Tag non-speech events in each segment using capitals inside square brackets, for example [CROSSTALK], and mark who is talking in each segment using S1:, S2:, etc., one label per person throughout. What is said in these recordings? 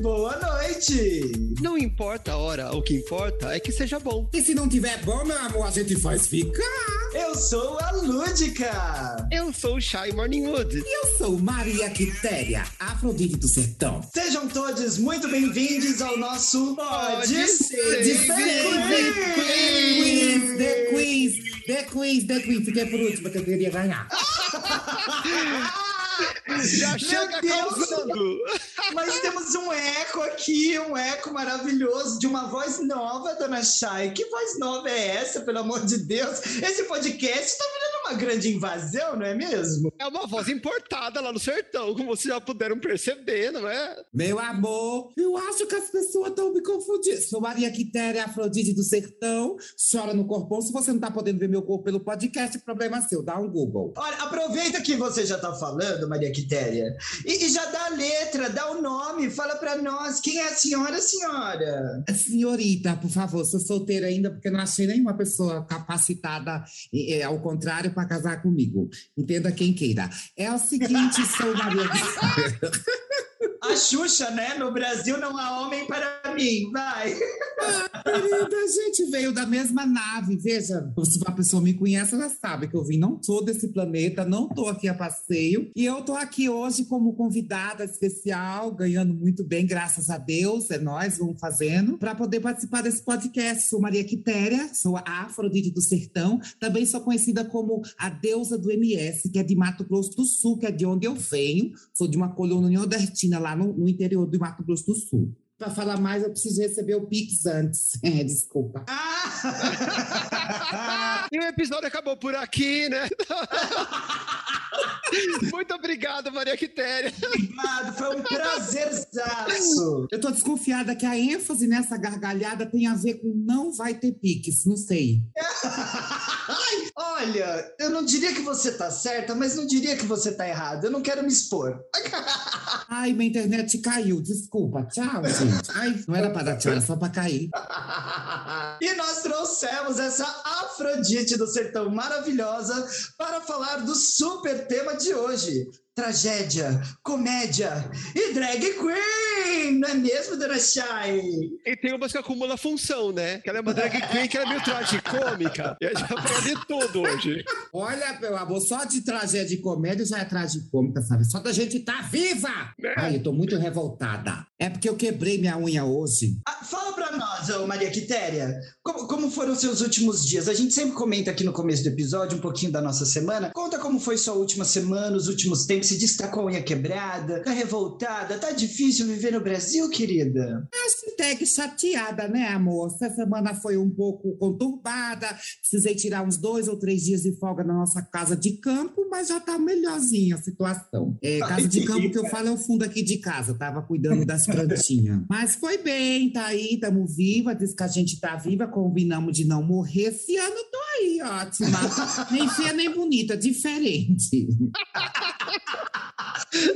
S1: boa noite!
S2: Não importa a hora, o que importa é que seja bom.
S3: E se não tiver bom, meu amor, a gente faz ficar.
S1: Eu sou a Lúdica!
S2: Eu sou o Shy Morningwood.
S3: E eu sou Maria Quitéria, Afrodite do Sertão.
S1: Sejam todos muito bem-vindos ao nosso Pode,
S2: Pode
S1: Ser
S2: Ser
S3: The Queens, The Queens, The Queens, The Queens. Fiquei por último, que eu queria ganhar. [LAUGHS]
S2: Já chega causando.
S1: Mas temos um eco aqui, um eco maravilhoso de uma voz nova, dona Chay. Que voz nova é essa, pelo amor de Deus? Esse podcast está virando uma grande invasão, não é mesmo?
S2: É uma voz importada lá no sertão, como vocês já puderam perceber, não é?
S3: Meu amor, eu acho que as pessoas estão me confundindo. Sou Maria Quitéria, Afrodite do Sertão. Chora no corpão. Se você não tá podendo ver meu corpo pelo podcast, problema seu. Dá um Google.
S1: Olha, aproveita que você já está falando, Maria Quitéria, e, e já dá a letra, dá o nome, fala para nós quem é a senhora, senhora.
S3: Senhorita, por favor, sou solteira ainda porque não achei nenhuma pessoa capacitada, ao contrário, para casar comigo. Entenda quem queira. É o seguinte, [LAUGHS] sou Maria. [LAUGHS]
S1: A Xuxa, né? No Brasil não há homem para mim, vai.
S3: Querida, a gente veio da mesma nave, veja. Se uma pessoa me conhece, ela sabe que eu vim, não sou desse planeta, não tô aqui a passeio. E eu tô aqui hoje como convidada especial, ganhando muito bem, graças a Deus, é nós, vamos fazendo, para poder participar desse podcast. Sou Maria Quitéria, sou a Afrodite do Sertão, também sou conhecida como a deusa do MS, que é de Mato Grosso do Sul, que é de onde eu venho. Sou de uma colônia nordestina, lá no, no interior do Mato Grosso do Sul. Para falar mais, eu preciso receber o Pix antes. [LAUGHS] É, desculpa.
S1: Ah! [LAUGHS]
S2: E o episódio acabou por aqui, né? [LAUGHS] [LAUGHS] Muito obrigado, Maria Quitéria.
S1: Obrigado, foi um prazerzaço.
S3: Eu tô desconfiada que a ênfase nessa gargalhada tem a ver com não vai ter Pix, não sei. [LAUGHS]
S1: Olha, eu não diria que você tá certa, mas não diria que você tá errada. Eu não quero me expor. [LAUGHS]
S3: Ai, minha internet caiu, desculpa. Tchau, gente. Ai, não era para dar tchau, era só para cair.
S1: E nós trouxemos essa Afrodite do Sertão maravilhosa para falar do super tema de hoje. Tragédia, comédia e drag queen, não é mesmo, dona Chay?
S2: E tem umas que acumula função, né? Que ela é uma drag queen que ela é meio tragicômica. E a gente vai falar de tudo hoje.
S3: Olha, meu amor, só de tragédia e comédia já é tragicômica, sabe? Só da gente estar tá viva! Ai, eu tô muito revoltada. É porque eu quebrei minha unha hoje.
S1: Ah, fala pra nós, Maria Quitéria, como, como foram os seus últimos dias? A gente sempre comenta aqui no começo do episódio um pouquinho da nossa semana. Conta como foi sua última semana, os últimos tempos. Se diz que tá com a unha quebrada, tá revoltada, tá difícil viver no Brasil, querida?
S3: Hashtag chateada, né, amor? Essa semana foi um pouco conturbada. Precisei tirar uns dois ou três dias de folga na nossa casa de campo, mas já tá melhorzinha a situação. É, casa de campo que eu falo é o fundo aqui de casa. Tava cuidando das plantinhas. [LAUGHS] Mas foi bem, tá aí, tamo viva. Diz que a gente tá viva, combinamos de não morrer. Esse ano tô aí, ótima. [LAUGHS] Nem feia, nem bonita, diferente. [LAUGHS]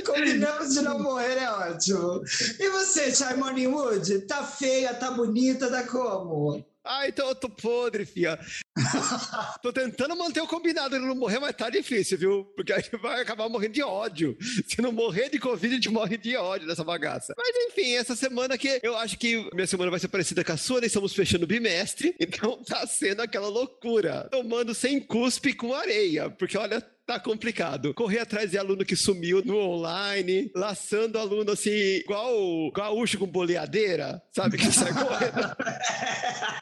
S1: Combinamos de não morrer, é ótimo. E você, Chay Morningwood? Tá feia, tá bonita, tá como?
S2: Ai, então eu tô podre, fia. tô tentando manter o combinado de não morrer, mas tá difícil, viu? Porque a gente vai acabar morrendo de ódio. Se não morrer de Covid, a gente morre de ódio dessa bagaça. Mas enfim, essa semana que eu acho que minha semana vai ser parecida com a sua, nós estamos fechando o bimestre, então tá sendo aquela loucura. Tomando sem cuspe com areia, porque olha, tá complicado. Correr atrás de aluno que sumiu no online, laçando aluno assim, igual o gaúcho com boleadeira, sabe? Que sai correndo. [LAUGHS]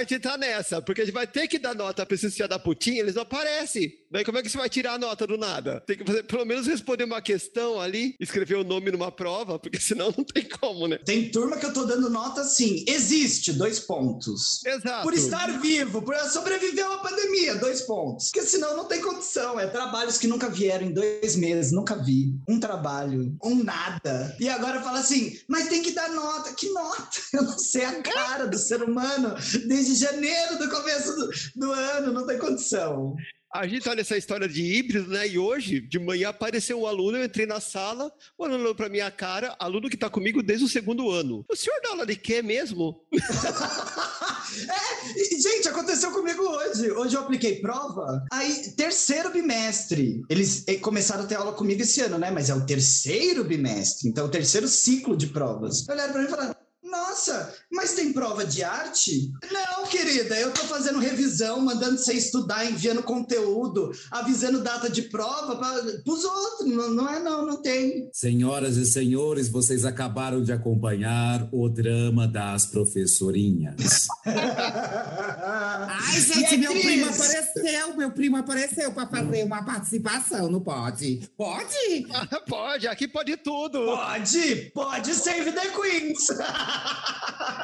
S2: A gente tá nessa, porque a gente vai ter que dar nota pra esses da putinha, eles não aparecem. Daí como é que você vai tirar a nota do nada? Tem que fazer, pelo menos responder uma questão ali, escrever o nome numa prova, porque [LAUGHS] senão não tem como, né?
S1: Tem turma que eu tô dando nota assim. Existe, dois pontos.
S2: Exato.
S1: Por estar vivo, por sobreviver a uma pandemia, dois pontos. Porque senão não tem condição. É trabalhos que nunca vieram em dois meses, nunca vi. Um trabalho, um nada. E agora fala assim, mas tem que dar nota. Que nota? [LAUGHS] Eu não sei a cara do ser humano desde janeiro do começo do, do ano, não tem condição.
S2: A gente olha essa história de híbrido, né? E hoje, de manhã, apareceu um aluno, eu entrei na sala, o aluno olhou pra minha cara, aluno que tá comigo desde o segundo ano. O senhor dá aula de quê mesmo? [LAUGHS]
S1: é, gente, aconteceu comigo hoje. Hoje eu apliquei prova. Aí, terceiro bimestre. Eles eh, começaram a ter aula comigo esse ano, né? Mas é o terceiro bimestre. Então, é o terceiro ciclo de provas. Olharam pra mim e falaram: nossa, mas tem prova de arte? Não, querida, eu tô fazendo revisão, mandando você estudar, enviando conteúdo, avisando data de prova para os outros. Não, não, é, não, não tem.
S3: Senhoras e senhores, vocês acabaram de acompanhar o drama das professorinhas. Ai, [LAUGHS] gente, meu primo apareceu, meu primo apareceu para fazer uma participação, não pode? Pode? [LAUGHS]
S2: pode, aqui pode tudo.
S1: Pode, pode save the queens. [LAUGHS]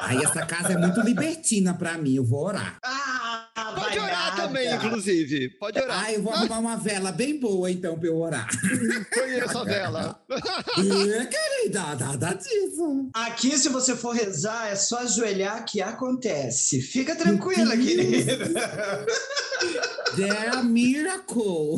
S3: Aí essa casa é muito libertina pra mim, eu vou orar.
S2: Ah, Pode orar nada. também, inclusive. Pode orar.
S3: Ah, eu vou arrumar uma vela bem boa, então, pra eu orar.
S2: Conheço a vela.
S3: é, querida, nada disso.
S1: Aqui, se você for rezar, é só ajoelhar que acontece. Fica tranquila, querida.
S3: There a miracle.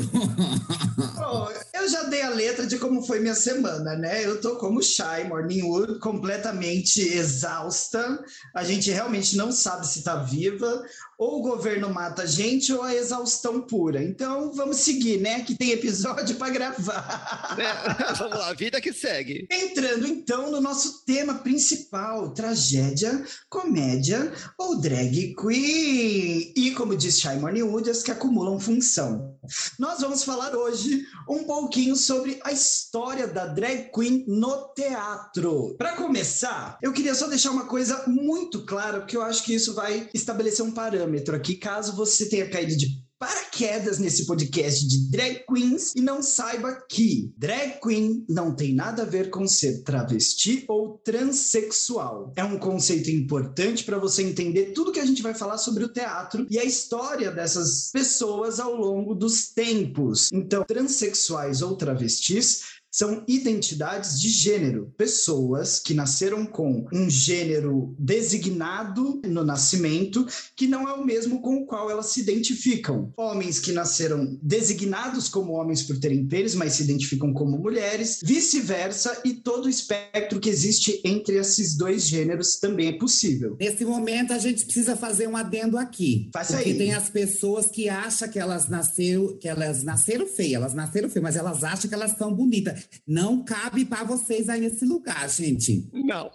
S1: Eu já dei a letra de como foi minha semana, né? Eu tô como Shy Morningwood, completamente exausta. A gente realmente não sabe se tá viva ou o governo mata a gente ou a exaustão pura. Então vamos seguir, né? Que tem episódio [LAUGHS] para gravar.
S2: É, [LAUGHS] vamos lá, vida que segue.
S1: Entrando então no nosso tema principal: tragédia, comédia ou drag queen. E como diz Shy Morningwood, as que acumulam função. Nós vamos falar hoje um pouquinho sobre a história da drag queen no teatro. Para começar, eu queria só deixar uma coisa muito clara, porque eu acho que isso vai estabelecer um parâmetro aqui, caso você tenha caído de paraquedas nesse podcast de drag queens e não saiba que drag queen não tem nada a ver com ser travesti ou transexual. É um conceito importante para você entender tudo que a gente vai falar sobre o teatro e a história dessas pessoas ao longo dos tempos. Então, transexuais ou travestis são identidades de gênero, pessoas que nasceram com um gênero designado no nascimento, que não é o mesmo com o qual elas se identificam. Homens que nasceram designados como homens por terem pênis, mas se identificam como mulheres, vice-versa, e todo o espectro que existe entre esses dois gêneros também é possível.
S3: Nesse momento, a gente precisa fazer um adendo aqui.
S1: Faça
S3: porque
S1: aí.
S3: tem as pessoas que acham que elas nasceram, que elas nasceram feias, elas nasceram feias, mas elas acham que elas são bonitas. Não cabe para vocês aí nesse lugar, gente.
S2: Não.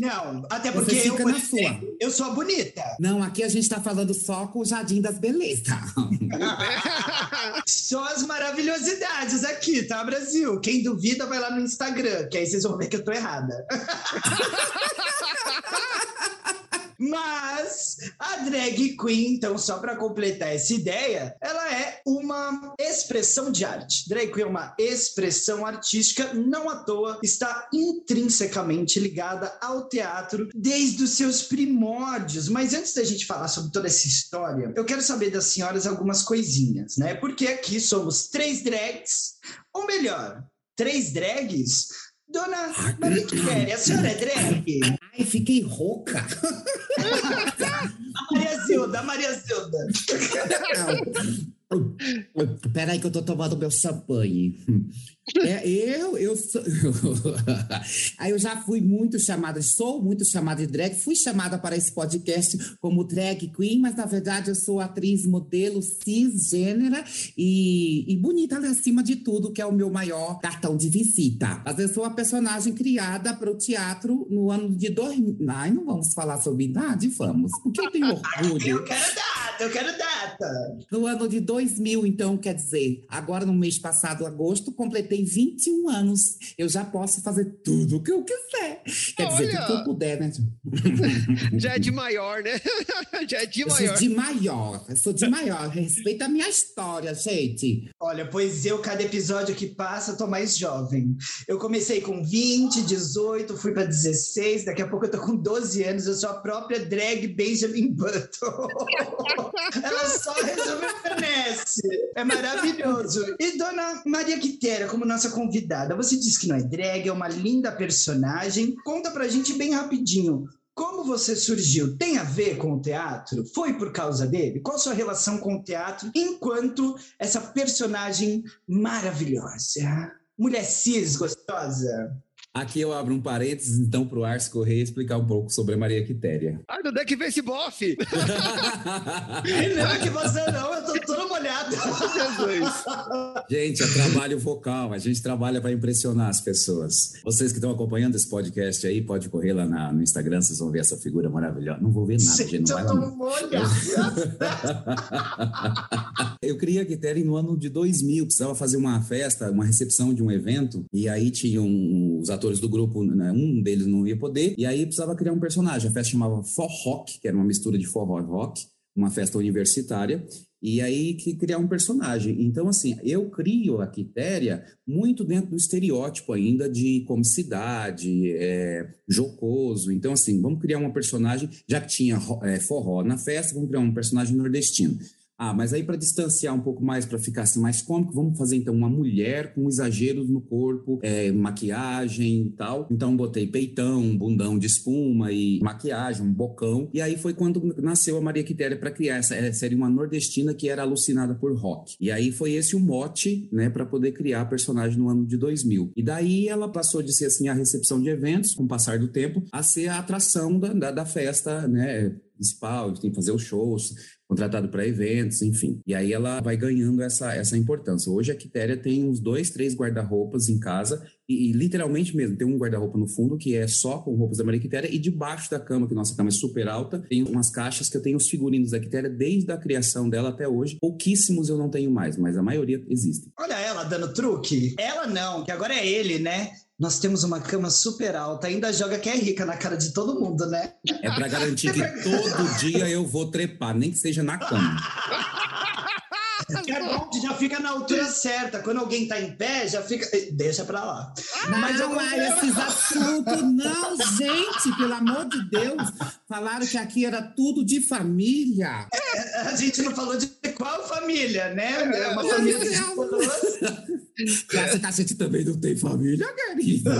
S1: Não, até porque eu,
S3: na sua.
S1: eu sou a bonita.
S3: Não, aqui a gente tá falando só com o Jardim das Belezas.
S1: Só as maravilhosidades aqui, tá, Brasil? Quem duvida vai lá no Instagram, que aí vocês vão ver que eu tô errada. [LAUGHS] Mas a drag queen, então, só para completar essa ideia, ela é uma expressão de arte. Drag queen é uma expressão artística, não à toa, está intrinsecamente ligada ao teatro desde os seus primórdios. Mas antes da gente falar sobre toda essa história, eu quero saber das senhoras algumas coisinhas, né? Porque aqui somos três drags, ou melhor, três drags Dona Maria Quitéria, a senhora é drag?
S3: Ai, fiquei rouca. [LAUGHS]
S1: a Maria Zilda, a Maria Zilda.
S3: Peraí que eu tô tomando meu champanhe. É, eu, eu sou... [LAUGHS] Aí eu já fui muito chamada, sou muito chamada de drag, fui chamada para esse podcast como drag queen, mas na verdade eu sou atriz, modelo, cisgênera e, e bonita ali acima de tudo, que é o meu maior cartão de visita. Mas eu sou a personagem criada para o teatro no ano de 2000. Ai, não vamos falar sobre idade? Vamos, porque eu tenho [LAUGHS] orgulho.
S1: eu quero data, eu quero data.
S3: No ano de 2000, então, quer dizer, agora no mês passado, agosto, completei 21 anos. Eu já posso fazer tudo o que eu quiser. Quer Olha. dizer, tudo que eu puder, né? [LAUGHS]
S2: já é de maior, né? [LAUGHS] já é de
S3: eu
S2: maior.
S3: Sou de maior. Eu sou de maior. Respeita a minha história, gente.
S1: Olha, pois eu, cada episódio que passa, tô mais jovem. Eu comecei com 20, 18, fui para 16, daqui a pouco eu tô com 12 anos, eu sou a própria drag Benjamin Button. [LAUGHS] Ela só rejuvenesce. É maravilhoso. E dona Maria Quitéria, como nossa convidada, você disse que não é drag, é uma linda personagem. Conta pra gente bem rapidinho. Como você surgiu? Tem a ver com o teatro? Foi por causa dele? Qual a sua relação com o teatro enquanto essa personagem maravilhosa? Mulher cis gostosa?
S3: Aqui eu abro um parênteses, então, para o Ars Correia explicar um pouco sobre a Maria Quitéria.
S2: Ai, onde é que vem esse bofe? [LAUGHS]
S1: não é que você não, eu tô molhado. [LAUGHS]
S3: gente, é trabalho vocal, a gente trabalha para impressionar as pessoas. Vocês que estão acompanhando esse podcast aí, pode correr lá na, no Instagram, vocês vão ver essa figura maravilhosa. Não vou ver nada, gente, gente não vai lá. [LAUGHS] eu criei a Quitéria no ano de 2000, precisava fazer uma festa, uma recepção de um evento, e aí tinham os atores atores do grupo, né, um deles não ia poder, e aí precisava criar um personagem. A festa chamava For Rock, que era uma mistura de forró e rock, uma festa universitária, e aí que criar um personagem. Então, assim, eu crio a Quitéria muito dentro do estereótipo ainda de comicidade, é, jocoso. Então, assim, vamos criar uma personagem, já que tinha é, forró na festa, vamos criar um personagem nordestino. Ah, mas aí para distanciar um pouco mais, para ficar assim mais cômico, vamos fazer então uma mulher com exageros no corpo, é, maquiagem e tal. Então botei peitão, bundão de espuma e maquiagem, um bocão. E aí foi quando nasceu a Maria Quitéria para criar essa seria uma nordestina que era alucinada por rock. E aí foi esse o mote, né, para poder criar a personagem no ano de 2000. E daí ela passou de ser assim a recepção de eventos, com o passar do tempo, a ser a atração da, da, da festa, né, principal, tem que fazer os shows, contratado para eventos, enfim. E aí ela vai ganhando essa, essa importância. Hoje a Quitéria tem uns dois, três guarda-roupas em casa e, e, literalmente mesmo, tem um guarda-roupa no fundo que é só com roupas da Maria Quitéria e debaixo da cama, que nossa cama é super alta, tem umas caixas que eu tenho os figurinos da Quitéria desde a criação dela até hoje. Pouquíssimos eu não tenho mais, mas a maioria existem.
S1: Olha ela dando truque. Ela não, que agora é ele, né? Nós temos uma cama super alta, ainda joga que é rica na cara de todo mundo, né?
S3: É para garantir que todo dia eu vou trepar, nem que seja na cama.
S1: É bom já fica na altura certa. Quando alguém tá em pé, já fica. Deixa pra lá.
S4: Não, Mas eu... esses assuntos, não, gente, pelo amor de Deus. Falaram que aqui era tudo de família.
S1: É, a gente não falou de qual família, né? É uma família de pessoas.
S3: Cacete também não tem família, querida.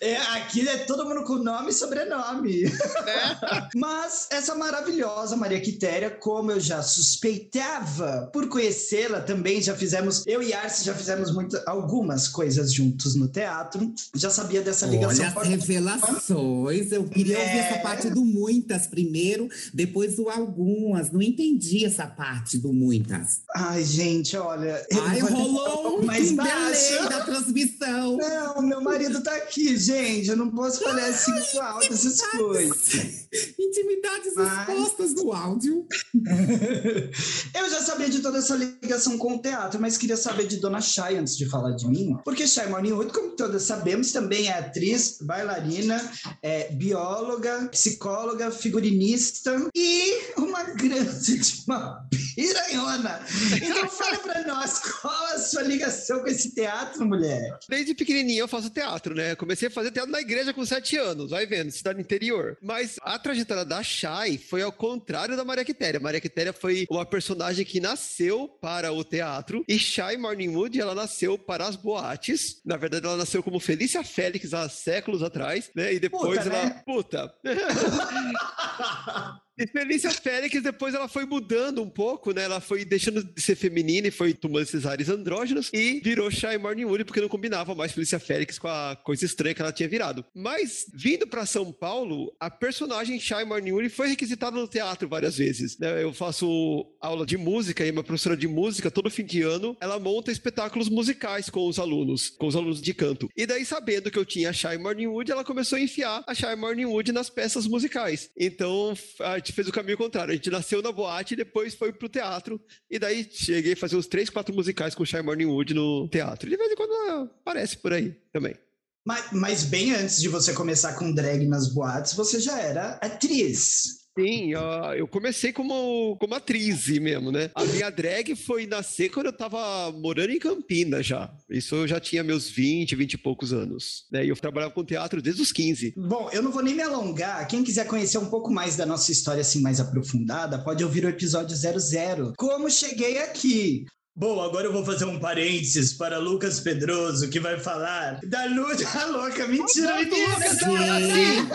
S1: É, aqui é todo mundo com nome e sobrenome. É. Mas essa maravilhosa Maria Quitéria, como eu já suspeitava por conhecê-la também, já fizemos, eu e Arce já fizemos muito, algumas coisas juntos no teatro. Já sabia dessa ligação.
S4: Olha as revelações. Eu queria é. ouvir essa parte do muitas primeiro, depois do algumas. Não entendi essa parte do muitas.
S1: Ai, gente, olha.
S4: Ai, rolou um mais delay da transmissão.
S1: Não, meu marido tá aqui, gente. Eu não posso falar assim com alto essas coisas. [LAUGHS]
S4: Intimidades Mas... expostas no áudio. [LAUGHS]
S1: eu já sabia de toda essa ligação com o teatro, mas queria saber de Dona Chay antes de falar de mim. Porque Chay Morningwood, como todas sabemos, também é atriz, bailarina, é bióloga, psicóloga, figurinista e [LAUGHS] uma grande de uma piranhona. Então fala pra nós qual a sua ligação com esse teatro, mulher?
S2: Desde pequenininho eu faço teatro, né? Comecei a fazer teatro na igreja com sete anos, vai vendo, cidade interior. Mas a trajetória da Shai foi ao contrário da Maria Quitéria. Maria Quitéria foi uma personagem que nasceu para o teatro e Shai Morningwood, ela nasceu para as boates. Na verdade, ela nasceu como Felícia Félix há séculos atrás, né? E depois puta, ela... Né? Puta! [LAUGHS] E Felícia Félix, depois ela foi mudando um pouco, né? Ela foi deixando de ser feminina e foi tomando esses ares andrógenos e virou Shy Morning Woody porque não combinava mais Felícia Félix com a coisa estranha que ela tinha virado. Mas, vindo para São Paulo, a personagem Shy Morning Woody foi requisitada no teatro várias vezes. Né? Eu faço aula de música e uma professora de música, todo fim de ano, ela monta espetáculos musicais com os alunos, com os alunos de canto. E daí, sabendo que eu tinha a Shy Morning Wood, ela começou a enfiar a Shy Morning Wood nas peças musicais. Então, a gente fez o caminho contrário. A gente nasceu na boate e depois foi pro teatro. E daí cheguei a fazer uns três, quatro musicais com o Shy Morning Wood no teatro. De vez em quando aparece por aí também.
S1: Mas, mas bem antes de você começar com drag nas boates, você já era atriz.
S2: Sim, eu comecei como, como atriz mesmo, né? A minha drag foi nascer quando eu tava morando em Campinas já. Isso eu já tinha meus 20, 20 e poucos anos. Né? E eu trabalhava com teatro desde os 15.
S1: Bom, eu não vou nem me alongar. Quem quiser conhecer um pouco mais da nossa história assim mais aprofundada, pode ouvir o episódio 00. Como cheguei aqui? Bom, agora eu vou fazer um parênteses para Lucas Pedroso, que vai falar da luta louca. Mentira, mentira!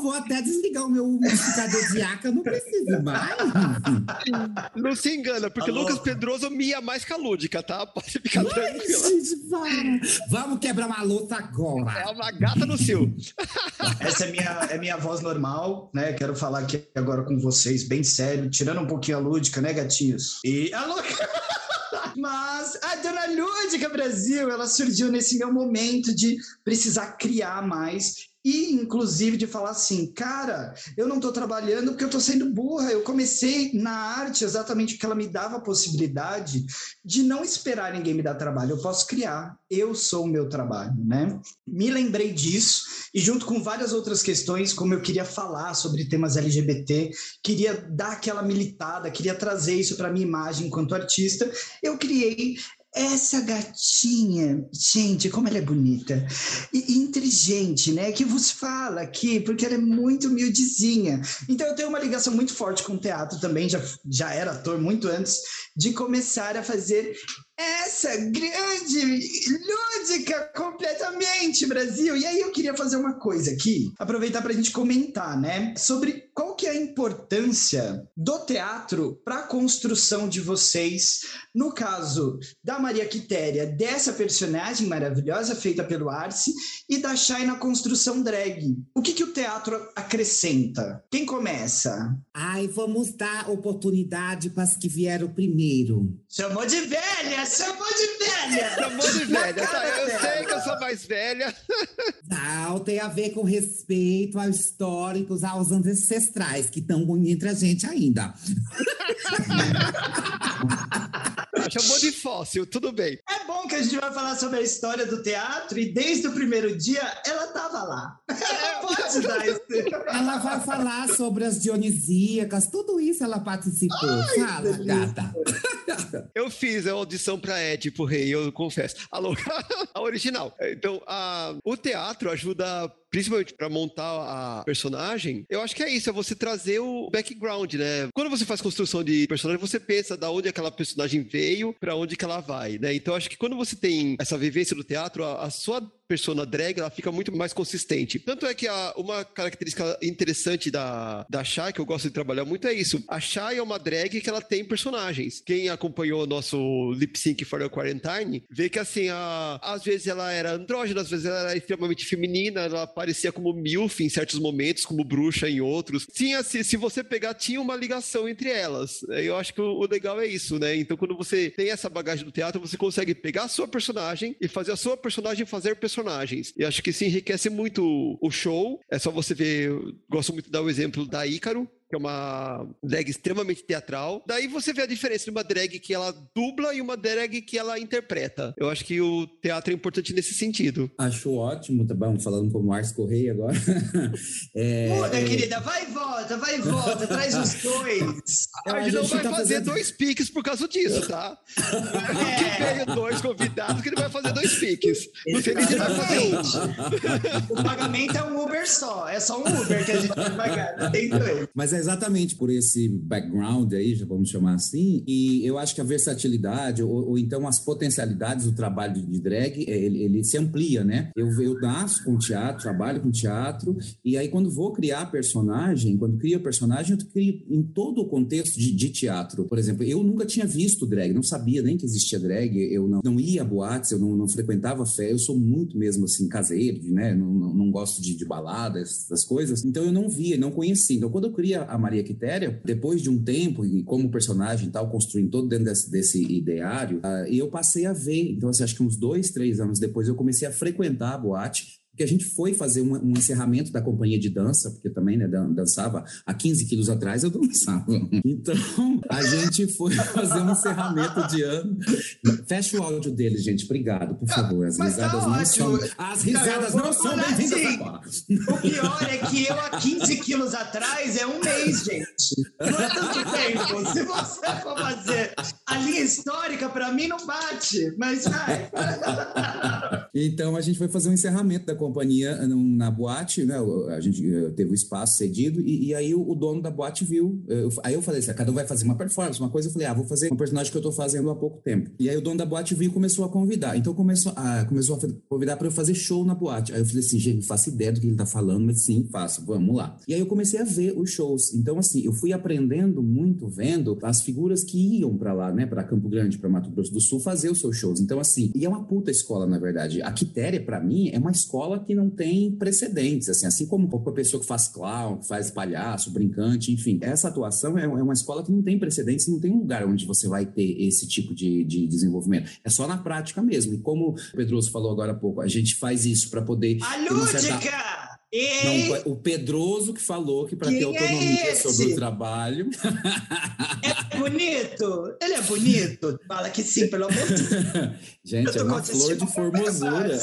S3: Vou até desligar o meu umidificador de eu não preciso mais.
S2: Não se engana, porque
S1: Alô?
S2: Lucas Pedroso mia mais que a Lúdica, tá? Pode ficar
S3: Ai,
S2: tranquila.
S3: gente, para. Vamos quebrar uma luta agora.
S2: É uma gata no cio. [LAUGHS]
S1: Essa é minha, é minha voz normal, né? Quero falar aqui agora com vocês, bem sério, tirando um pouquinho a lúdica, né, gatinhos? E a louca. [LAUGHS] Mas a Dona Lúdica Brasil, ela surgiu nesse meu momento de precisar criar mais e, inclusive, de falar assim, cara, eu não estou trabalhando porque eu estou sendo burra. Eu comecei na arte exatamente porque ela me dava a possibilidade de não esperar ninguém me dar trabalho. Eu posso criar. Eu sou o meu trabalho, né? Me lembrei disso e junto com várias outras questões, como eu queria falar sobre temas LGBT, queria dar aquela militada, queria trazer isso para minha imagem enquanto artista, eu criei essa gatinha, gente, como ela é bonita e, e inteligente, né? Que vos fala aqui, porque ela é muito humildezinha. Então eu tenho uma ligação muito forte com o teatro também, já, já era ator muito antes de começar a fazer essa grande lúdica completamente Brasil. E aí eu queria fazer uma coisa aqui, aproveitar para a gente comentar, né, sobre qual que é a importância do teatro para a construção de vocês. No caso da Maria Quitéria, dessa personagem maravilhosa feita pelo Arce e da Shai na construção drag. O que que o teatro acrescenta? Quem começa?
S3: Ai, vamos dar oportunidade para as que vieram primeiro.
S1: Chamou de velha, chamou de velha.
S2: Chamou de velha, tá? Eu
S1: dela.
S2: sei que eu sou mais velha.
S3: Não, tem a ver com respeito aos históricos, aos ancestrais, que estão entre a gente ainda. [LAUGHS] [LAUGHS]
S2: Chamou de fóssil, tudo bem.
S1: É bom que a gente vai falar sobre a história do teatro e desde o primeiro dia ela estava lá. Ela [LAUGHS] pode [LAUGHS] dar esse.
S3: Ela vai falar sobre as dionisíacas, tudo isso ela participou. Fala,
S1: delícia.
S3: gata.
S2: Eu fiz a audição pra Ed, pro rei, eu confesso. Alô, a original. Então, a, o teatro ajuda principalmente pra montar a personagem. Eu acho que é isso, é você trazer o background, né? Quando você faz construção de personagem, você pensa da onde aquela personagem veio, pra onde que ela vai, né? Então, acho que quando você tem essa vivência do teatro, a, a sua persona drag, ela fica muito mais consistente. Tanto é que a- uma característica interessante da, da Shai, que eu gosto de trabalhar muito, é isso. A Shai é uma drag que ela tem personagens. Quem acompanhou o nosso Lip Sync for the Quarantine, vê que assim, a, às vezes ela era andrógena, às vezes ela era extremamente feminina, ela aparecia como milf em certos momentos, como bruxa em outros. Tinha, se, se você pegar, tinha uma ligação entre elas. Eu acho que o, o legal é isso, né? Então, quando você tem essa bagagem do teatro, você consegue pegar a sua personagem e fazer a sua personagem fazer personagens. E acho que isso enriquece muito o show. É só você ver, gosto muito de dar o exemplo da Ícaro, que é uma drag extremamente teatral. Daí você vê a diferença de uma drag que ela dubla e uma drag que ela interpreta. Eu acho que o teatro é importante nesse sentido.
S5: Acho ótimo, tá bom? Falando como Ars Correia agora. [LAUGHS] É,
S1: Muda,
S5: é,
S1: querida, vai e volta, vai e volta, traz os dois.
S5: a
S2: A gente não vai
S5: tá
S2: fazer
S5: fazendo-
S2: dois piques por causa disso, tá? [LAUGHS] Que veio dois convidados que ele vai fazer dois piques. Não sei nem se vai fazer um.
S1: O pagamento é um Uber só, é só um Uber que a gente vai pagar, não tem dois.
S5: Mas é exatamente por esse background aí, já vamos chamar assim, e eu acho que a versatilidade, ou, ou então as potencialidades do trabalho de, drag, é, ele, ele se amplia, né? Eu, eu nasço com teatro, trabalho com teatro, e aí quando vou criar personagem, quando crio personagem, eu crio em todo o contexto de, de teatro. Por exemplo, eu nunca tinha visto drag, não sabia nem que existia drag, eu não, não ia a boates, eu não, não frequentava fé, eu sou muito mesmo assim, caseiro, né? Não, não, não gosto de, de baladas, essas coisas, então eu não via, não conhecia. Então quando eu cria a Maria Quitéria, depois de um tempo, e como personagem e tal, construindo todo dentro desse, desse ideário, ah, e eu passei a ver, então assim, acho que uns dois, três anos depois eu comecei a frequentar a boate, porque a gente foi fazer um, um encerramento da companhia de dança, porque eu também né, dan- dançava há 15 quilos atrás, eu dançava. [LAUGHS] Então, a gente foi [LAUGHS] fazer um encerramento de ano. Fecha o áudio dele, gente, obrigado, por favor. As
S1: mas tá
S5: risadas não
S1: ótimo.
S5: são. As risadas
S1: Não,
S5: não são bem-vindas
S1: assim.
S5: agora.
S1: O pior é que eu há 15 quilos atrás é um mês, gente. Não é tanto tempo. Se você for fazer a linha histórica, pra mim não bate, mas vai.
S3: Então a gente foi fazer um encerramento da companhia na boate, né? A gente eh, teve o espaço cedido e, e aí o, o, dono da boate viu. Eu, aí eu falei assim: ah, cada um vai fazer uma performance, uma coisa. Eu falei: ah, vou fazer um personagem que eu tô fazendo há pouco tempo. E aí o dono da boate viu e começou a convidar. Então começou a, começou a convidar para eu fazer show na boate. Aí eu falei assim: gente, não faço ideia do que ele tá falando, mas sim, faço, vamos lá. E aí eu comecei a ver os shows. Então, assim, eu fui aprendendo muito vendo as figuras que iam para lá, né, para Campo Grande, para Mato Grosso do Sul, fazer os seus shows. Então, assim, e é uma puta escola, na verdade. A Quitéria, para mim, é uma escola que não tem precedentes, assim, assim como a pessoa que faz clown, que faz palhaço, brincante, enfim. Essa atuação é, é uma escola que não tem precedentes, não tem um lugar onde você vai ter esse tipo de, de desenvolvimento. É só na prática mesmo. E como o Pedroso falou agora há pouco, a gente faz isso para poder.
S1: A lúdica!
S3: Não, o Pedroso que falou que para ter é autonomia é sobre o trabalho.
S1: É bonito? Ele é bonito? Fala que sim, pelo amor de Deus. [LAUGHS]
S3: Gente, é uma flor de formosura.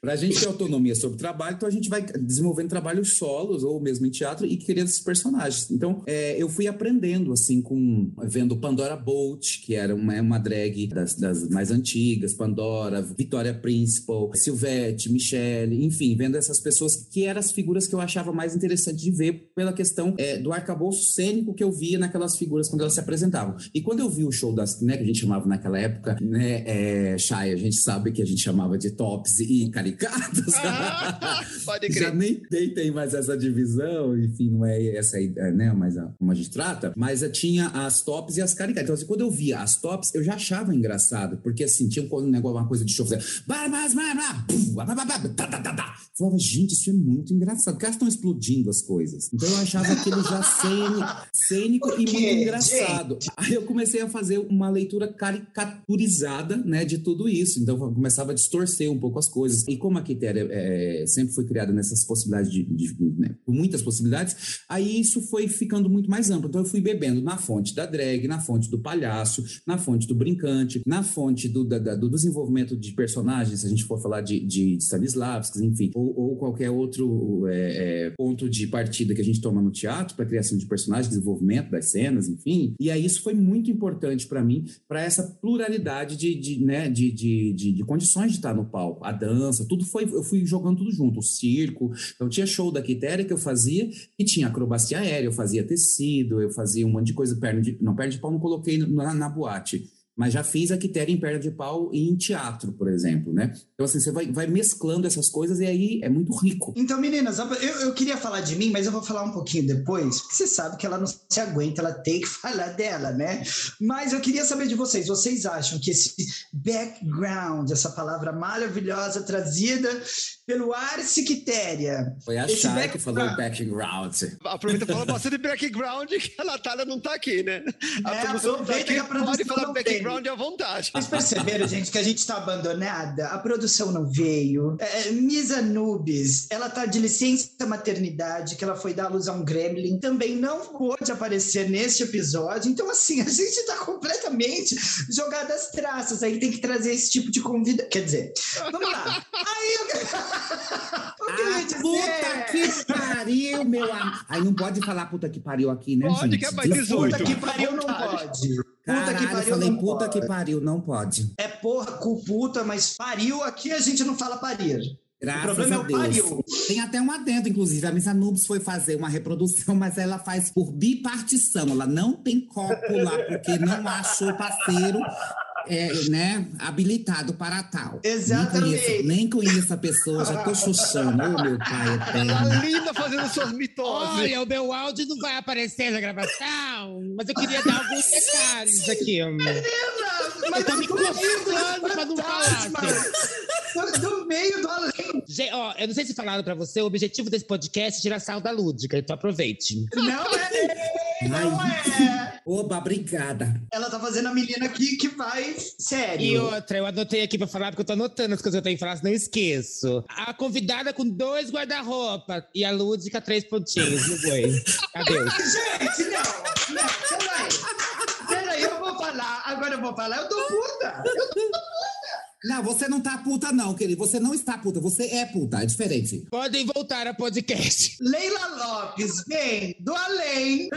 S3: para [LAUGHS] a gente ter autonomia sobre o trabalho, então a gente vai desenvolvendo trabalhos solos ou mesmo em teatro e criando esses personagens. Então, é, eu fui aprendendo, assim, com vendo Pandora Bolt, que era uma, uma drag das, das mais antigas, Pandora, Vitória Principal, Silvete, Michelle, enfim, vendo essas pessoas que eram as figuras que eu achava mais interessante de ver pela questão é, do arcabouço cênico que eu via naquelas figuras quando elas se apresentavam. E quando eu vi o show das, né, que a gente chamava naquela época, né, é, Chay, a gente sabe que a gente chamava de tops e caricatos. Ah, [LAUGHS]
S2: pode crer.
S3: Já nem tem, tem mais essa divisão, enfim, não é essa ideia, né, mas a, como a gente trata, mas tinha as tops e as caricatas. Então, assim, quando eu via as tops, eu já achava engraçado, porque assim, tinha um negócio, uma coisa de show, tá, tá, tá, tá. Falava, gente, isso é muito engraçado. Porque elas estão explodindo as coisas. Então eu achava aquilo já cênico, cênico e muito engraçado. Aí eu comecei a fazer uma leitura caricaturizada, né, de tudo isso. Então eu começava a distorcer um pouco as coisas. E como a Quitéria é, sempre foi criada nessas possibilidades de, de né, muitas possibilidades, aí isso foi ficando muito mais amplo. Então eu fui bebendo na fonte da drag, na fonte do palhaço, na fonte do brincante, na fonte do, da, do desenvolvimento de personagens, se a gente for falar de, de, de Stanislavski, enfim, ou, ou qualquer outro é, é, ponto de partida que a gente toma no teatro para criação de personagens, desenvolvimento das cenas, enfim. E aí isso foi muito importante para mim, para essa pluralidade de, de, né, de, de, de, de, condições de estar no palco. A dança, tudo foi, eu fui jogando tudo junto, o circo. Então tinha show da Quitéria que eu fazia e tinha acrobacia aérea, eu fazia tecido, eu fazia um monte de coisa, perna de, não, perna de pau não coloquei na, na boate mas já fiz a quitéria em perna de pau e em teatro, por exemplo, né? Então, assim, você vai, vai mesclando essas coisas e aí é muito rico.
S1: Então, meninas, eu, eu queria falar de mim, mas eu vou falar um pouquinho depois, porque você sabe que ela não se aguenta, ela tem que [LAUGHS] falar dela, né? Mas eu queria saber de vocês, vocês acham que esse background, essa palavra maravilhosa trazida pelo Arce Quitéria...
S3: Foi a Chay que falou background.
S2: Aproveita e fala bastante background que a Natália não tá aqui, né? A
S1: é, aproveita que a produção pode falar background
S2: background à vontade.
S1: Vocês perceberam, gente, que a gente está abandonada? A produção não veio. É, é, Misa Nubes, ela tá de licença maternidade, que ela foi dar luz a um gremlin, também não pôde aparecer neste episódio. Então, assim, a gente está completamente jogada às traças. Aí tem que trazer esse tipo de convida. Quer dizer, vamos lá. Aí eu... [LAUGHS] [LAUGHS]
S6: dizer? Puta que pariu, meu amor. Aí não pode falar puta que pariu aqui, né,
S2: pode,
S6: gente?
S2: que é mais 18.
S1: Puta que pariu não pode.
S6: Puta Caralho, que pariu. falei, puta pode. que pariu, não pode.
S1: É porra com puta, mas pariu aqui a gente não fala parir.
S6: Graças o problema a é o Deus. pariu. Tem até um adendo, inclusive. A Miss Anubis foi fazer uma reprodução, [LAUGHS] mas ela faz por bipartição. Ela não tem copo lá, porque não achou parceiro é, né, habilitado para tal.
S1: Exatamente.
S6: Nem conheço, nem conheço a pessoa, já tô chuchando. Ô, oh, meu pai eterno.
S2: Ela linda fazendo suas mitoses.
S6: Olha, o meu áudio não vai aparecer na gravação, mas eu queria dar alguns detalhes aqui.
S1: Menina, mas
S6: eu tô me coçando pra não falar.
S1: Do meio do além.
S6: Ó, eu não sei se falaram pra você, o objetivo desse podcast é tirar sal da lúdica, então aproveite.
S1: Não é! Não é!
S6: Oba, obrigada.
S1: Ela tá fazendo a menina aqui que vai sério.
S6: E outra, eu anotei aqui pra falar, porque eu tô anotando as coisas que eu tenho que falar, senão eu esqueço. A convidada com dois guarda-roupa e a lúdica três pontinhos no boi. Adeus. [LAUGHS]
S1: Gente, não! Não, peraí. Peraí, eu vou falar. Agora eu vou falar. Eu tô puta! Eu tô puta!
S3: Não, você não tá puta, não, querido. Você não está puta, você é puta, é diferente.
S6: Podem voltar a podcast. [LAUGHS]
S1: Leila Lopes, vem do além.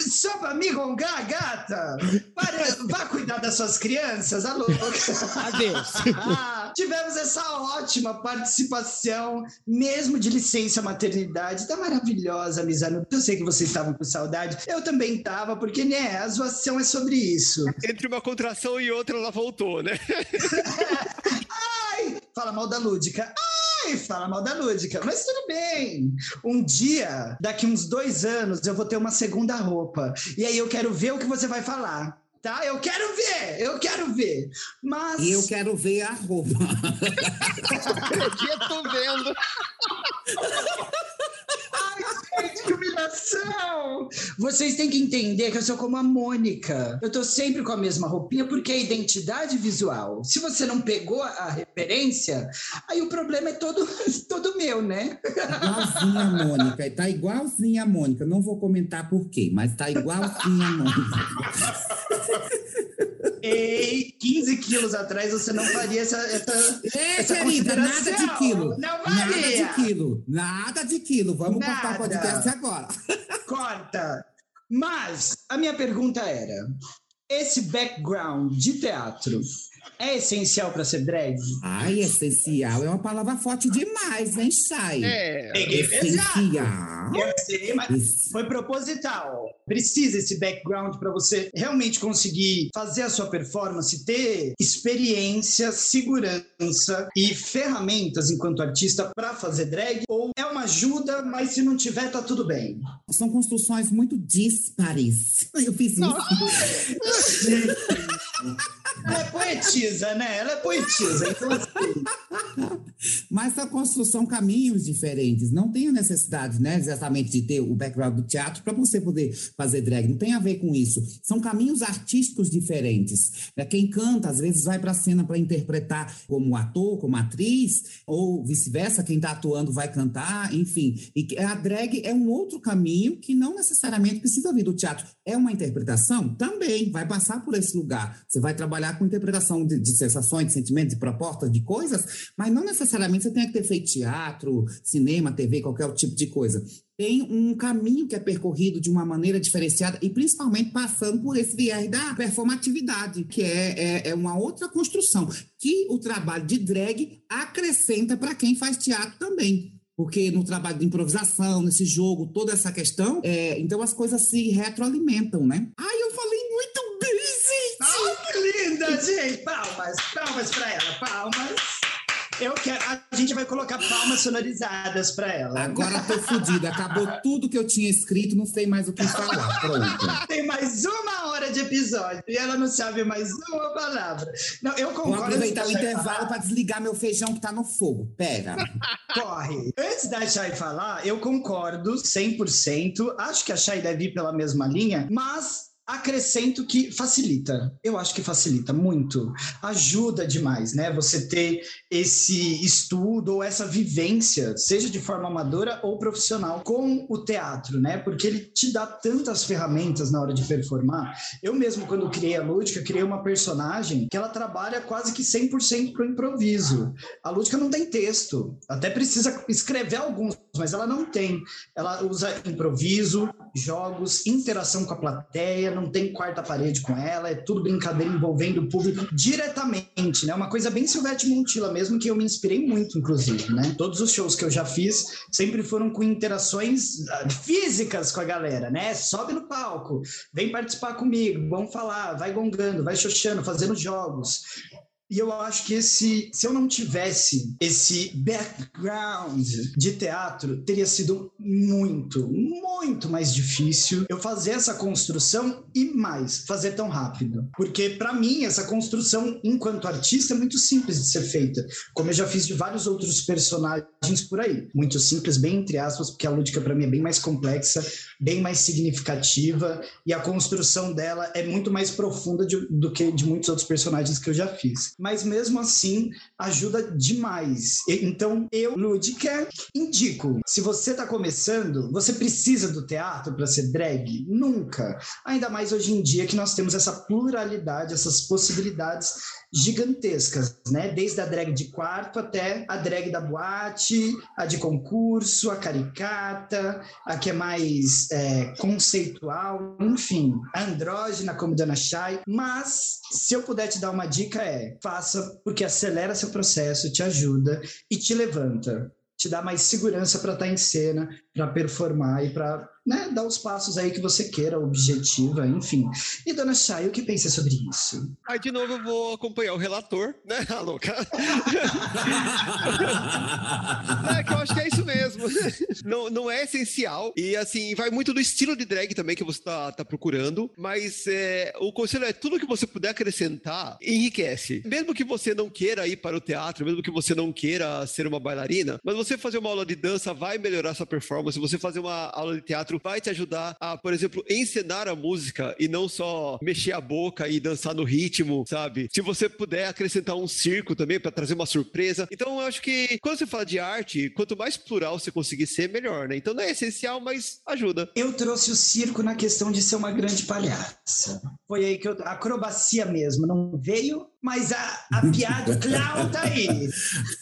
S1: Só pra me gongar, gata. Para, vá cuidar das suas crianças, alô.
S6: Adeus.
S1: Ah, tivemos essa ótima participação, mesmo de licença maternidade, da maravilhosa Misano. Eu sei que vocês estavam com saudade. Eu também tava, porque, né, a zoação é sobre isso.
S2: Entre uma contração e outra, ela voltou, né? [LAUGHS]
S1: Ai, fala mal da Lúdica. Ai, fala mal da Lúdica. Mas tudo bem. Um dia, daqui uns dois anos, eu vou ter uma segunda roupa. E aí eu quero ver o que você vai falar. Tá? Eu quero ver, eu quero ver. Mas.
S3: E eu quero ver a roupa. [LAUGHS]
S2: Acredito vendo. [LAUGHS]
S1: Humilhação! Vocês têm que entender que eu sou como a Mônica. Eu tô sempre com a mesma roupinha porque é identidade visual. Se você não pegou a referência, aí o problema é todo, [LAUGHS] todo meu, né?
S3: Igualzinha a Mônica. Tá igualzinha a Mônica. Não vou comentar por quê, mas tá igualzinha a Mônica.
S1: Ei, 15 quilos atrás você não faria essa. essa,
S3: É,
S1: essa
S3: querida, nada de quilo.
S1: Não
S3: Nada de quilo. Nada de quilo. Vamos cortar o podcast agora.
S1: Corta. Mas a minha pergunta era: esse background de teatro é essencial para ser drag?
S3: Ai, essencial é uma palavra forte demais, hein, Chay?
S2: É.
S1: Peguei.
S3: Essencial.
S1: Eu sei, mas foi proposital. Precisa esse background para você realmente conseguir fazer a sua performance, ter experiência, segurança e ferramentas enquanto artista para fazer drag? Ou é uma ajuda, mas se não tiver, tá tudo bem?
S3: São construções muito díspares. Eu fiz isso. [LAUGHS]
S1: Ela é poetisa, né? Ela é poetisa. Então, assim,
S3: Mas são construção caminhos diferentes. Não tem a necessidade, né, exatamente de ter o background do teatro para você poder fazer drag. Não tem a ver com isso. São caminhos artísticos diferentes. né? Quem canta, às vezes, vai para a cena para interpretar como ator, como atriz, ou vice-versa. Quem está atuando vai cantar, enfim. E a drag é um outro caminho que não necessariamente precisa vir do teatro. É uma interpretação? Também. Vai passar por esse lugar. Você vai trabalhar com interpretação de, de sensações, de sentimentos, de propostas, de coisas, mas não necessariamente você tem que ter feito teatro, cinema, TV, qualquer tipo de coisa. Tem um caminho que é percorrido de uma maneira diferenciada e principalmente passando por esse viés da performatividade, que é, é, é uma outra construção, que o trabalho de drag acrescenta para quem faz teatro também. Porque no trabalho de improvisação, nesse jogo, toda essa questão, é, então as coisas se retroalimentam, né? Ai, eu falei
S1: que linda, gente! Palmas, palmas para ela, palmas. Eu quero. A gente vai colocar palmas sonorizadas para ela.
S3: Agora tô fodida, acabou tudo que eu tinha escrito, não sei mais o que falar. Pronto.
S1: Tem mais uma hora de episódio e ela não sabe mais uma palavra. Não, eu
S3: Vou
S1: concordo.
S3: aproveitar o intervalo para desligar meu feijão que tá no fogo. Pera.
S1: Corre. Antes da Chay falar, eu concordo 100%. Acho que a Chay deve ir pela mesma linha, mas acrescento que facilita. Eu acho que facilita muito. Ajuda demais, né? Você ter esse estudo ou essa vivência, seja de forma amadora ou profissional, com o teatro, né? Porque ele te dá tantas ferramentas na hora de performar. Eu mesmo, quando criei a Lúdica, criei uma personagem que ela trabalha quase que 100% pro improviso. A Lúdica não tem texto, até precisa escrever alguns, mas ela não tem. Ela usa improviso, jogos, interação com a plateia, não tem quarta parede com ela, é tudo brincadeira envolvendo o público diretamente, né? Uma coisa bem Silvete Montilla mesmo, que eu me inspirei muito, inclusive, né? Todos os shows que eu já fiz sempre foram com interações ah, físicas com a galera, né? Sobe no palco, vem participar comigo, vamos falar, vai gongando, vai xoxando, fazendo jogos. E eu acho que esse, se eu não tivesse esse background de teatro, teria sido muito, muito mais difícil eu fazer essa construção e mais, fazer tão rápido. Porque para mim essa construção enquanto artista é muito simples de ser feita, como eu já fiz de vários outros personagens por aí. Muito simples, bem entre aspas, porque a lúdica para mim é bem mais complexa, bem mais significativa e a construção dela é muito mais profunda de- do que de muitos outros personagens que eu já fiz. Mas mesmo assim ajuda demais. Então, eu, Ludica, indico. Se você está começando, você precisa do teatro para ser drag? Nunca. Ainda mais hoje em dia que nós temos essa pluralidade, essas possibilidades gigantescas, né? Desde a drag de quarto até a drag da boate, a de concurso, a caricata, a que é mais é, conceitual, enfim, a andrógena como Dona Shai. Mas se eu puder te dar uma dica é, faça porque acelera seu processo, te ajuda e te levanta. Te dá mais segurança para estar em cena, para performar e para né, dar os passos aí que você queira, objetiva, enfim. E Dona Chay, o que pensa sobre isso?
S2: Aí, de novo, eu vou acompanhar o relator, né, a louca? [LAUGHS] É, que eu acho que é isso mesmo. Não, não é essencial. E, assim, vai muito do estilo de drag também que você tá, tá procurando. Mas é, o conselho é tudo que você puder acrescentar, enriquece. Mesmo que você não queira ir para o teatro, mesmo que você não queira ser uma bailarina, mas você fazer uma aula de dança vai melhorar sua performance. Você fazer uma aula de teatro vai te ajudar a, por exemplo, encenar a música e não só mexer a boca e dançar no ritmo, sabe? Se você puder acrescentar um circo também para trazer uma surpresa. Então, eu acho que quando você fala de arte, quanto mais plural você conseguir ser, melhor, né? Então não é essencial, mas ajuda.
S1: Eu trouxe o circo na questão de ser uma grande palhaça. Foi aí que eu. Acrobacia mesmo não veio, mas a, a piada, o [LAUGHS] clown tá aí.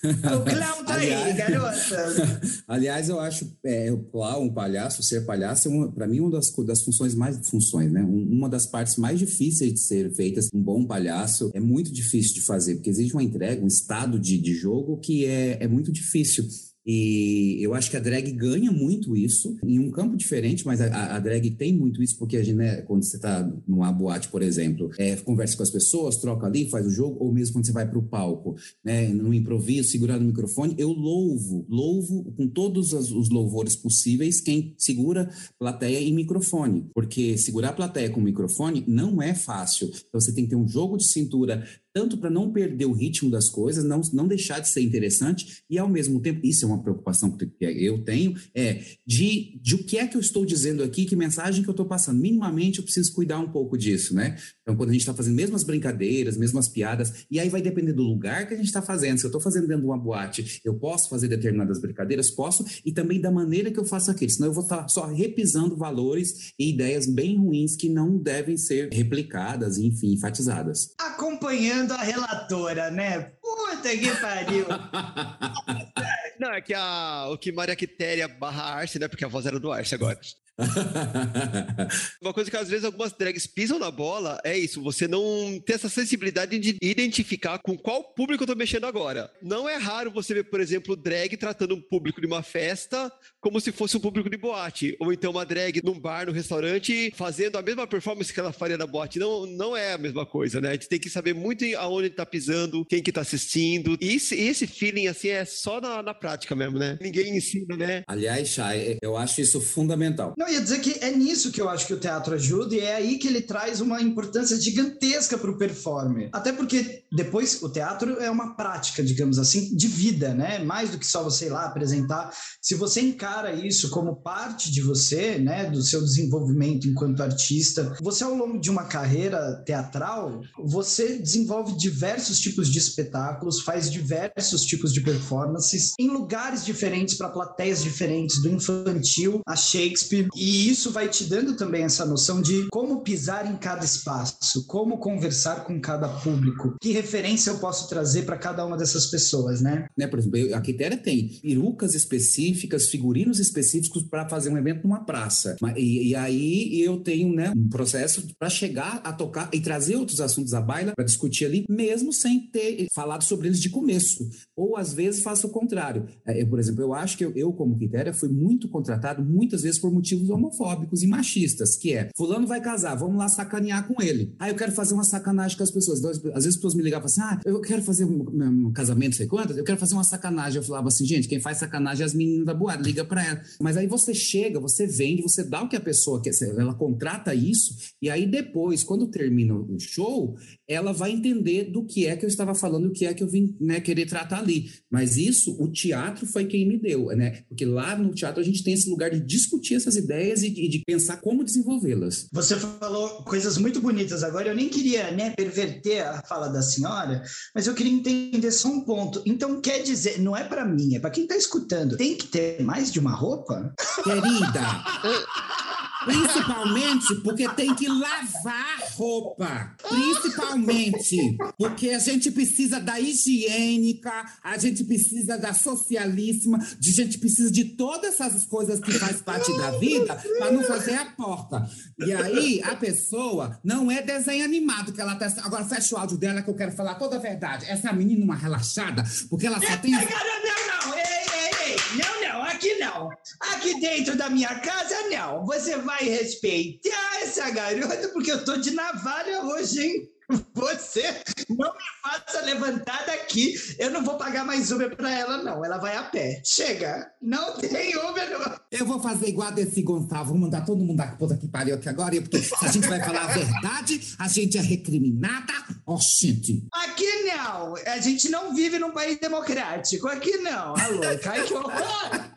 S1: O clown tá aí,
S3: Aliás-
S1: garota. [LAUGHS]
S3: Aliás, eu acho é, o clown, um palhaço, ser palhaço, é para mim, uma das, das funções mais funções, né? Um- uma das partes mais difíceis de ser feitas. Um bom palhaço é muito difícil de fazer, porque existe uma entrega, um estado de, de jogo que é, é muito difícil. E eu acho que a drag ganha muito isso, em um campo diferente, mas a- a, drag tem muito isso, porque a gente, né, quando você está numa boate, por exemplo, é, conversa com as pessoas, troca ali, faz o jogo, ou mesmo quando você vai para o palco, né, no improviso, segurando o microfone, eu louvo, louvo com todos os, louvores possíveis quem segura plateia e microfone, porque segurar plateia com microfone não é fácil. Então você tem que ter um jogo de cintura tanto para não perder o ritmo das coisas, não, não deixar de ser interessante, e ao mesmo tempo, isso é uma preocupação que eu tenho, é de, de o que é que eu estou dizendo aqui, que mensagem que eu estou passando. Minimamente eu preciso cuidar um pouco disso, né? Então, quando a gente está fazendo mesmas brincadeiras, mesmas piadas, e aí vai depender do lugar que a gente está fazendo. Se eu estou fazendo dentro de uma boate, eu posso fazer determinadas brincadeiras? Posso, e também da maneira que eu faço aquilo, senão eu vou estar só repisando valores e ideias bem ruins que não devem ser replicadas, enfim, enfatizadas.
S1: Acompanhando a relatora, né? Puta que pariu. [LAUGHS]
S2: Não, é que a, o que Maria Quitéria barra Arce, né? Porque a voz era do Arce agora. [LAUGHS] Uma coisa que às vezes algumas drags pisam na bola é isso, você não ter essa sensibilidade de identificar com qual público eu tô mexendo agora. Não é raro você ver, por exemplo, drag tratando um público de uma festa como se fosse um público de boate, ou então uma drag num bar, no restaurante, fazendo a mesma performance que ela faria na boate. Não, não é a mesma coisa, né? A gente tem que saber muito aonde tá pisando, quem que tá assistindo. E esse, esse feeling, assim, é só na, na prática mesmo, né? Ninguém ensina, né?
S3: Aliás, Chay, eu acho isso fundamental.
S1: Não, ia dizer que é nisso que eu acho que o teatro ajuda e é aí que ele traz uma importância gigantesca para o performer. Até porque depois o teatro é uma prática, digamos assim, de vida, né? Mais do que só você ir lá apresentar. Se você encara isso como parte de você, né, do seu desenvolvimento enquanto artista, você ao longo de uma carreira teatral, você desenvolve diversos tipos de espetáculos, faz diversos tipos de performances em lugares diferentes para plateias diferentes, do infantil a Shakespeare, e isso vai te dando também essa noção de como pisar em cada espaço, como conversar com cada público, que referência eu posso trazer para cada uma dessas pessoas, né?
S3: né? Por exemplo, a Quitéria tem perucas específicas, figurinos específicos para fazer um evento numa praça. E, e aí eu tenho né, um processo para chegar a tocar e trazer outros assuntos à baila para discutir ali, mesmo sem ter falado sobre eles de começo. Ou às vezes faço o contrário. É, eu, por exemplo, eu acho que eu, eu, como Quitéria, fui muito contratado muitas vezes por motivos homofóbicos e machistas, que é, fulano vai casar, vamos lá sacanear com ele. Aí eu quero fazer uma sacanagem com as pessoas. Então, às vezes as pessoas me ligavam assim, ah, eu quero fazer um, um casamento, sei quantas, eu quero fazer uma sacanagem. Eu falava assim, gente, quem faz sacanagem é as meninas da boate, liga pra ela. Mas aí você chega, você vende, você dá o que a pessoa quer, ela contrata isso, e aí depois, quando termina o show, ela vai entender do que é que eu estava falando, o que é que eu vim né, querer tratar ali. Mas isso, o teatro foi quem me deu, né? Porque lá no teatro a gente tem esse lugar de discutir essas ideias
S5: ideias e, e de pensar como desenvolvê-las.
S1: Você falou coisas muito bonitas agora. Eu nem queria né, perverter a fala da senhora, mas eu queria entender só um ponto. Então, quer dizer, não é para mim, é para quem está escutando. Tem que ter mais de uma roupa?
S3: Querida, [LAUGHS] principalmente porque tem que lavar roupa. Principalmente porque a gente precisa da higiênica, a gente precisa da socialíssima, a gente precisa de todas essas coisas que faz parte da vida para não fazer a porta. E aí a pessoa não é desenho animado que ela tá. Agora fecha o áudio dela que eu quero falar toda a verdade. Essa menina uma relaxada, porque ela só tem.
S1: Não, não, não, ei, aqui não. Aqui dentro da minha casa, não. Você vai respeitar essa garota, porque eu tô de navalha hoje, hein? Você não me faça levantar daqui. Eu não vou pagar mais Uber pra ela, não. Ela vai a pé. Chega. Não tem Uber, não.
S3: Eu vou fazer igual a desse Gonçalo, vou mandar todo mundo da puta que pariu aqui agora, porque se a gente vai falar a verdade, a gente é recriminada. Ó, gente.
S1: Aqui não. A gente não vive num país democrático. Aqui não. Alô, cai que horror.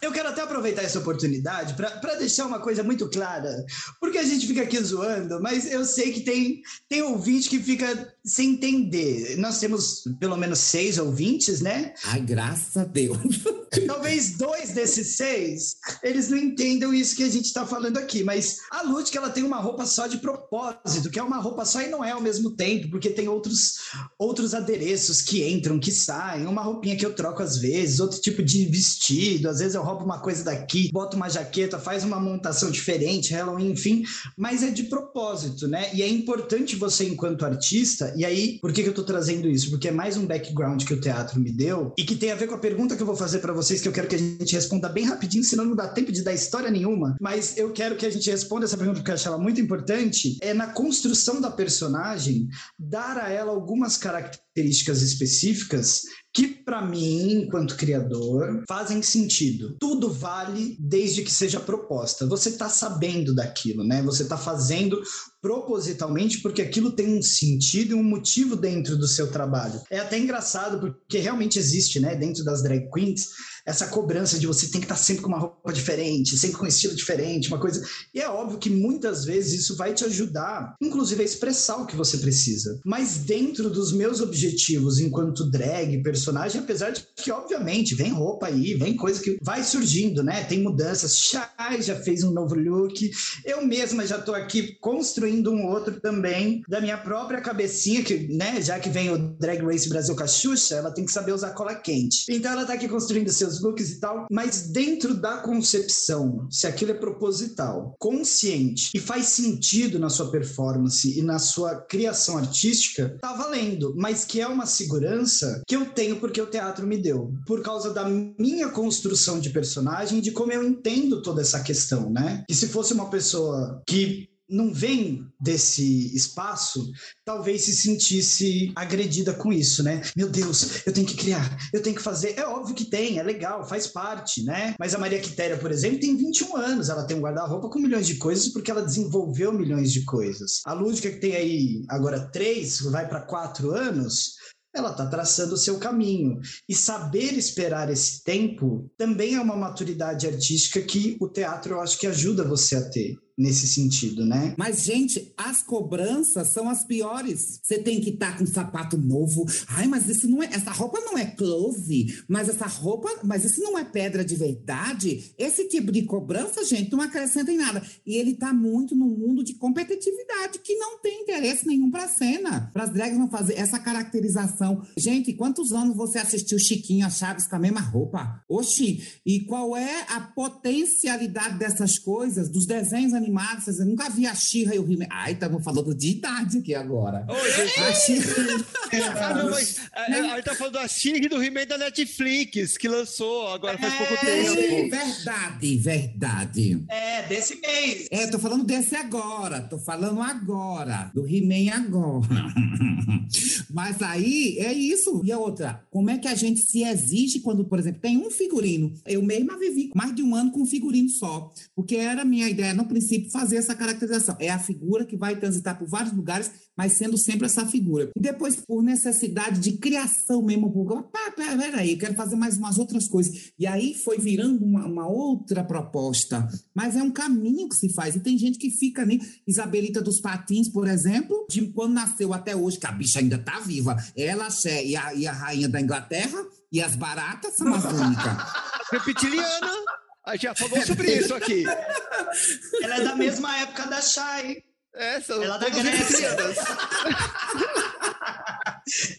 S1: Eu quero até aproveitar essa oportunidade para deixar uma coisa muito clara, porque a gente fica aqui zoando, mas eu sei que tem, tem ouvinte que fica sem entender. Nós temos pelo menos seis ouvintes, né?
S3: Ai, graças a Deus. [LAUGHS]
S1: Talvez dois desses seis, eles não entendam isso que a gente está falando aqui, mas a Lúdica, ela tem uma roupa só de propósito, que é uma roupa só e não é ao mesmo tempo, porque tem outros, outros adereços que entram, que saem, uma roupinha que eu troco às vezes, outro tipo de vestido, às vezes eu roubo uma coisa daqui, boto uma jaqueta, faz uma montação diferente, Halloween, enfim, mas é de propósito, né? E é importante você, enquanto artista, e aí, por que, que eu tô trazendo isso? Porque é mais um background que o teatro me deu e que tem a ver com a pergunta que eu vou fazer para vocês, que eu quero que a gente responda bem rapidinho, senão não dá tempo de dar história nenhuma, mas eu quero que a gente responda essa pergunta porque eu acho ela muito importante, é na construção da personagem, dar a ela algumas características específicas que para mim, enquanto criador, fazem sentido. Tudo vale desde que seja proposta. Você está sabendo daquilo, né? Você está fazendo propositalmente porque aquilo tem um sentido e um motivo dentro do seu trabalho. É até engraçado porque realmente existe, né, dentro das drag queens, essa cobrança de você tem que estar sempre com uma roupa diferente, sempre com um estilo diferente, uma coisa. E é óbvio que muitas vezes isso vai te ajudar, inclusive a expressar o que você precisa. Mas dentro dos meus objetivos enquanto drag, personagem, apesar de que obviamente vem roupa aí, vem coisa que vai surgindo, né? Tem mudanças. Chay já fez um novo look. Eu mesma já tô aqui construindo um outro também da minha própria cabecinha que, né, já que vem o Drag Race Brasil com a Xuxa, ela tem que saber usar cola quente. Então ela tá aqui construindo seus looks e tal, mas dentro da concepção, se aquilo é proposital, consciente e faz sentido na sua performance e na sua criação artística, tá valendo, mas que é uma segurança que eu tenho porque o teatro me deu, por causa da minha construção de personagem de como eu entendo toda essa questão, né? E se fosse uma pessoa que não vem desse espaço, talvez se sentisse agredida com isso, né? Meu Deus, eu tenho que criar, eu tenho que fazer. É óbvio que tem, é legal, faz parte, né? Mas a Maria Quitéria, por exemplo, tem 21 anos, ela tem um guarda-roupa com milhões de coisas porque ela desenvolveu milhões de coisas. A Lúdica, que tem aí agora três, vai para quatro anos, ela está traçando o seu caminho. E saber esperar esse tempo também é uma maturidade artística que o teatro eu acho que ajuda você a ter nesse sentido, né?
S3: Mas, gente, as cobranças são as piores. Você tem que estar tá com um sapato novo. Ai, mas isso não é. Essa roupa não é close, mas essa roupa. Mas isso não é pedra de verdade. Esse tipo de cobrança, gente, não acrescenta em nada. E ele tá muito no mundo de competitividade, que não tem interesse nenhum pra cena. Para as drags não fazer essa caracterização. Gente, quantos anos você assistiu Chiquinho a Chaves com a mesma roupa? Oxi, e qual é a potencialidade dessas coisas, dos desenhos animados, vocês nunca vi a Xirra e o He-Man. Ai, estamos falando de idade aqui agora.
S2: Oi.
S3: A She-Ra-
S2: Ah, não, mas, a, gente tá falando da Siri e do He-Man da Netflix, que lançou agora faz pouco
S3: Sim,
S2: tempo.
S3: verdade, verdade.
S1: É, desse mês.
S3: É, tô falando desse agora, tô falando agora, do He-Man agora. [LAUGHS] Mas aí é isso. E a outra, como é que a gente se exige quando, por exemplo, tem um figurino? Eu mesma vivi mais de um ano com um figurino só, porque era a minha ideia no princípio princípio, fazer essa caracterização. É a figura que vai transitar por vários lugares, mas sendo sempre essa figura. E depois, por necessidade de criação mesmo, pá, peraí, eu quero fazer mais umas outras coisas. E aí foi virando uma, uma outra proposta. Mas é um caminho que se faz. E tem gente que fica ali, Isabelita dos Patins, por exemplo, de quando nasceu até hoje, que a bicha ainda tá viva. Ela, Xé e a, e a rainha da Inglaterra, e as baratas são as únicas. [LAUGHS]
S2: Reptiliana. A gente já falou sobre isso aqui. [LAUGHS]
S1: Ela é da mesma época da Shai.
S2: É, são
S1: Ela é da Grécia. [LAUGHS]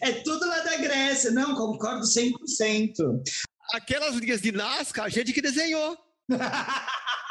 S1: É tudo lá da Grécia. Não, concordo 100%.
S2: Aquelas linhas de Nazca, a gente que desenhou. [LAUGHS]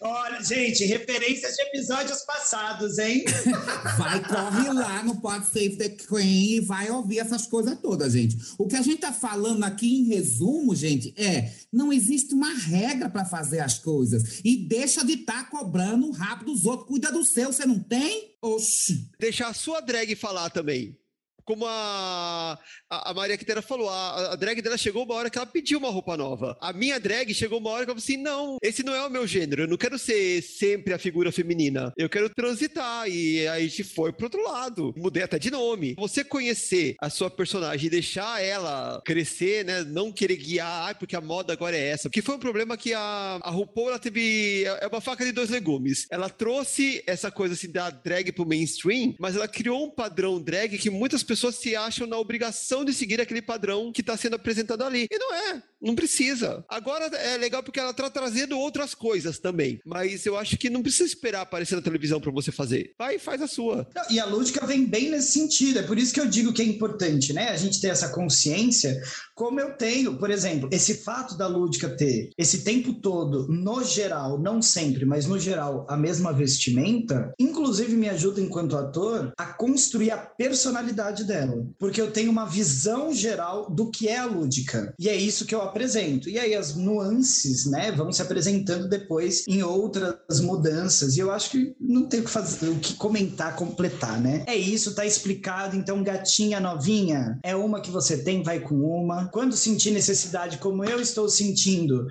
S1: Olha, gente, referências de episódios passados, hein? [LAUGHS]
S3: Vai, corre lá no Pod Save the Queen e vai ouvir essas coisas todas, gente. O que a gente tá falando aqui em resumo, gente, é não existe uma regra para fazer as coisas. E deixa de estar cobrando o rabo dos outros. Cuida do seu, você não tem? Oxi.
S2: Deixar a sua drag falar também. Como a, a, Maria Quitera falou, a, a drag dela chegou uma hora que ela pediu uma roupa nova. A minha drag chegou uma hora que ela falou assim: não, esse não é o meu gênero, eu não quero ser sempre a figura feminina. Eu quero transitar. E aí a gente foi pro outro lado. Mudei até de nome. Você conhecer a sua personagem e deixar ela crescer, né? Não querer guiar, ai, porque a moda agora é essa. Que foi um problema que a, a RuPaul ela teve. É uma faca de dois legumes. Ela trouxe essa coisa assim da drag pro mainstream, mas ela criou um padrão drag que muitas pessoas se acham na obrigação de seguir aquele padrão que está sendo apresentado ali. E não é, não precisa. Agora é legal porque ela está trazendo outras coisas também. Mas eu acho que não precisa esperar aparecer na televisão para você fazer. Vai e faz a sua.
S1: E a lúdica vem bem nesse sentido. É por isso que eu digo que é importante, né? A gente ter essa consciência, como eu tenho, por exemplo, esse fato da lúdica ter esse tempo todo, no geral, não sempre, mas no geral, a mesma vestimenta, inclusive me ajuda enquanto ator a construir a personalidade dela. Porque eu tenho uma visão geral do que é a lúdica. E é isso que eu apresento. E aí as nuances, né, vão se apresentando depois em outras mudanças. E eu acho que não tem o que fazer, o que comentar, completar, né? É isso, tá explicado. Então, gatinha novinha, é uma que você tem, vai com uma. Quando sentir necessidade, como eu estou sentindo,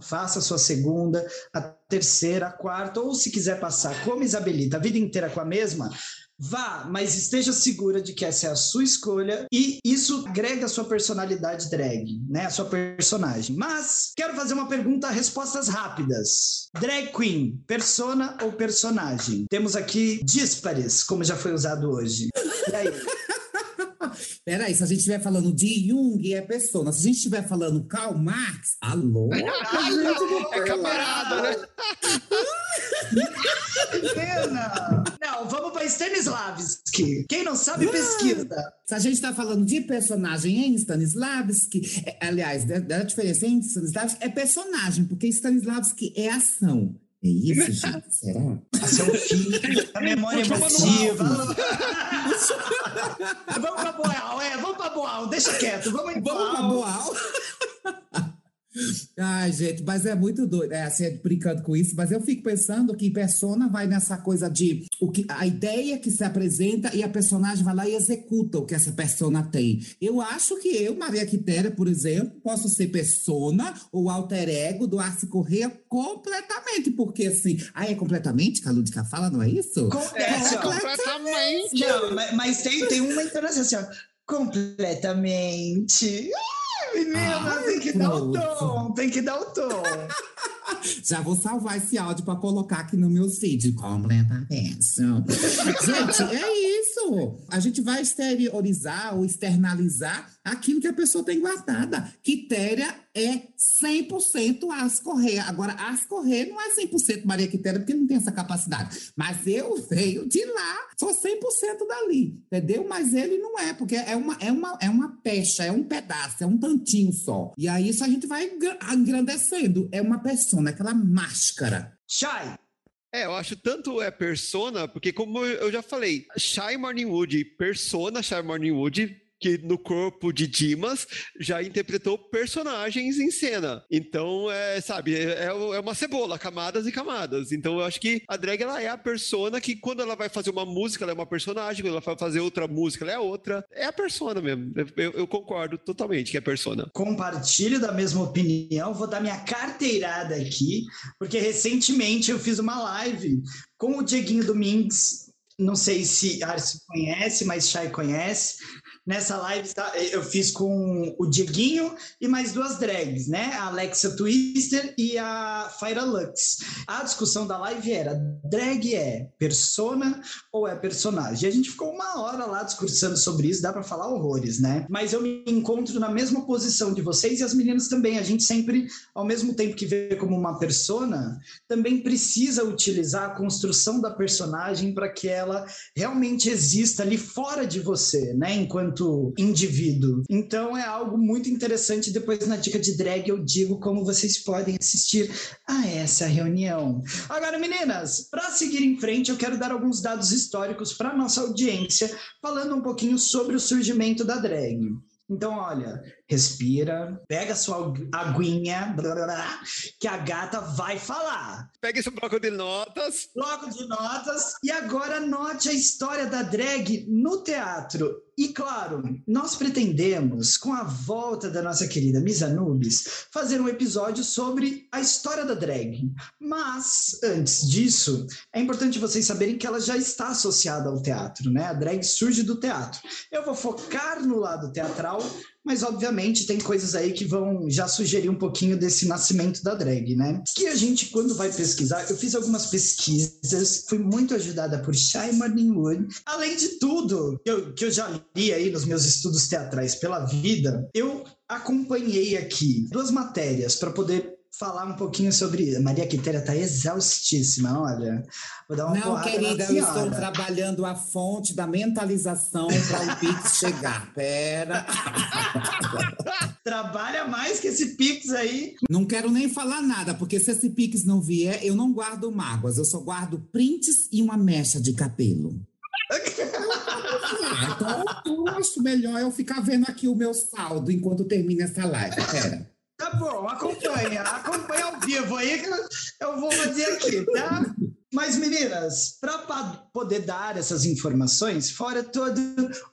S1: faça a sua segunda, a terceira, a quarta, ou se quiser passar como Isabelita a vida inteira com a mesma, Vá, mas esteja segura de que essa é a sua escolha e isso agrega a sua personalidade drag, né? A sua personagem. Mas quero fazer uma pergunta, respostas rápidas. Drag queen, persona ou personagem? Temos aqui díspares, como já foi usado hoje. E aí?
S3: Peraí, se a gente estiver falando de Jung, é pessoa. Se a gente estiver falando Karl Marx, alô?
S2: É camarada, né?
S1: Pena! Não, vamos para Stanislavski. Quem não sabe, pesquisa.
S3: Se a gente está falando de personagem em Stanislavski, é, aliás, da, da diferença em Stanislavski é personagem, porque Stanislavski é ação. É isso, gente? Será?
S1: Seu filho, a memória emotiva. vamos pra Boal, é, vamos pra Boal, deixa quieto, vamos
S3: Vamos pra
S1: Boal.
S3: Ai, gente, mas é muito doido, é assim, brincando com isso, mas eu fico pensando que persona vai nessa coisa de o que, a ideia que se apresenta e a personagem vai lá e executa o que essa persona tem. Eu acho que eu, Maria Quitéria, por exemplo, posso ser persona ou alter ego do Arce Correia completamente, porque assim, ah, é completamente que a Lúdica fala, não é isso?
S1: Com- é,
S6: Completamente.
S1: Não, mas, mas tem, tem uma entonação assim, ó. Completamente. Menina,
S3: Ai,
S1: tem que dar o tom, tem que dar o tom. [LAUGHS]
S3: Já vou salvar esse áudio para colocar aqui no meu feed. Completamente. gente, é isso. A gente vai exteriorizar ou externalizar aquilo que a pessoa tem guardada. Quitéria é 100% as Correia. Agora, as Correia não é 100% Maria Quitéria, porque não tem essa capacidade. Mas eu venho de lá, sou 100% dali, entendeu? Mas ele não é, porque é uma, é, uma, é uma pecha, é um pedaço, é um tantinho só. E aí isso a gente vai engra- engrandecendo. É uma persona, aquela máscara.
S1: Shai,
S2: É, eu acho tanto é persona, porque como eu já falei, Shy Morningwood, persona Shy Morningwood, que no corpo de Dimas já interpretou personagens em cena. Então, é, sabe, é, é uma cebola, camadas e camadas. Então, eu acho que a drag ela é a persona que quando ela vai fazer uma música, ela é uma personagem, quando ela vai fazer outra música, ela é outra. É a persona mesmo. Eu, eu concordo totalmente que é persona.
S1: Compartilho da mesma opinião, vou dar minha carteirada aqui, porque recentemente eu fiz uma live com o Dieguinho Domingues. Não sei se Arce conhece, mas Chay conhece. Nessa live tá, eu fiz com o Dieguinho e mais duas drags, né? A Alexa Twister e a Fyra Lux. A discussão da live era: drag é persona ou é personagem? E a gente ficou uma hora lá discursando sobre isso, dá para falar horrores, né? Mas eu me encontro na mesma posição de vocês e as meninas também. A gente sempre, ao mesmo tempo que vê como uma persona, também precisa utilizar a construção da personagem para que ela realmente exista ali fora de você, né? Enquanto enquanto indivíduo. Então é algo muito interessante. Depois na dica de drag eu digo como vocês podem assistir a essa reunião. Agora, meninas, para seguir em frente, eu quero dar alguns dados históricos para nossa audiência, falando um pouquinho sobre o surgimento da drag. Então, olha, respira, pega sua aguinha, blá, blá, blá, que a gata vai falar.
S2: Pega esse bloco de notas.
S1: Bloco de notas. E agora note a história da drag no teatro. E claro, nós pretendemos, com a volta da nossa querida Miss Anubis, fazer um episódio sobre a história da drag. Mas, antes disso, é importante vocês saberem que ela já está associada ao teatro, né? A drag surge do teatro. Eu vou focar no lado teatral, mas obviamente tem coisas aí que vão já sugerir um pouquinho desse nascimento da drag, né? Que a gente, quando vai pesquisar, eu fiz algumas pesquisas, fui muito ajudada por Shai Morningwood. Além de tudo, que eu, que eu já li aí nos meus estudos teatrais pela vida, eu acompanhei aqui duas matérias para poder falar um pouquinho sobre. Maria Quitéria está exaustíssima, olha. Vou dar uma
S3: Não, querida, eu estou trabalhando a fonte da mentalização para o Pix chegar. [LAUGHS] Pera.
S1: Trabalha mais que esse Pix aí.
S3: Não quero nem falar nada, porque se esse Pix não vier, eu não guardo mágoas, eu só guardo prints e uma mecha de cabelo. [LAUGHS] Ah, então, eu acho melhor eu ficar vendo aqui o meu saldo enquanto termina essa live. Pera.
S1: Tá bom, acompanha, acompanha ao vivo aí que eu vou fazer aqui, tá? Mas, meninas, para poder dar essas informações, fora todo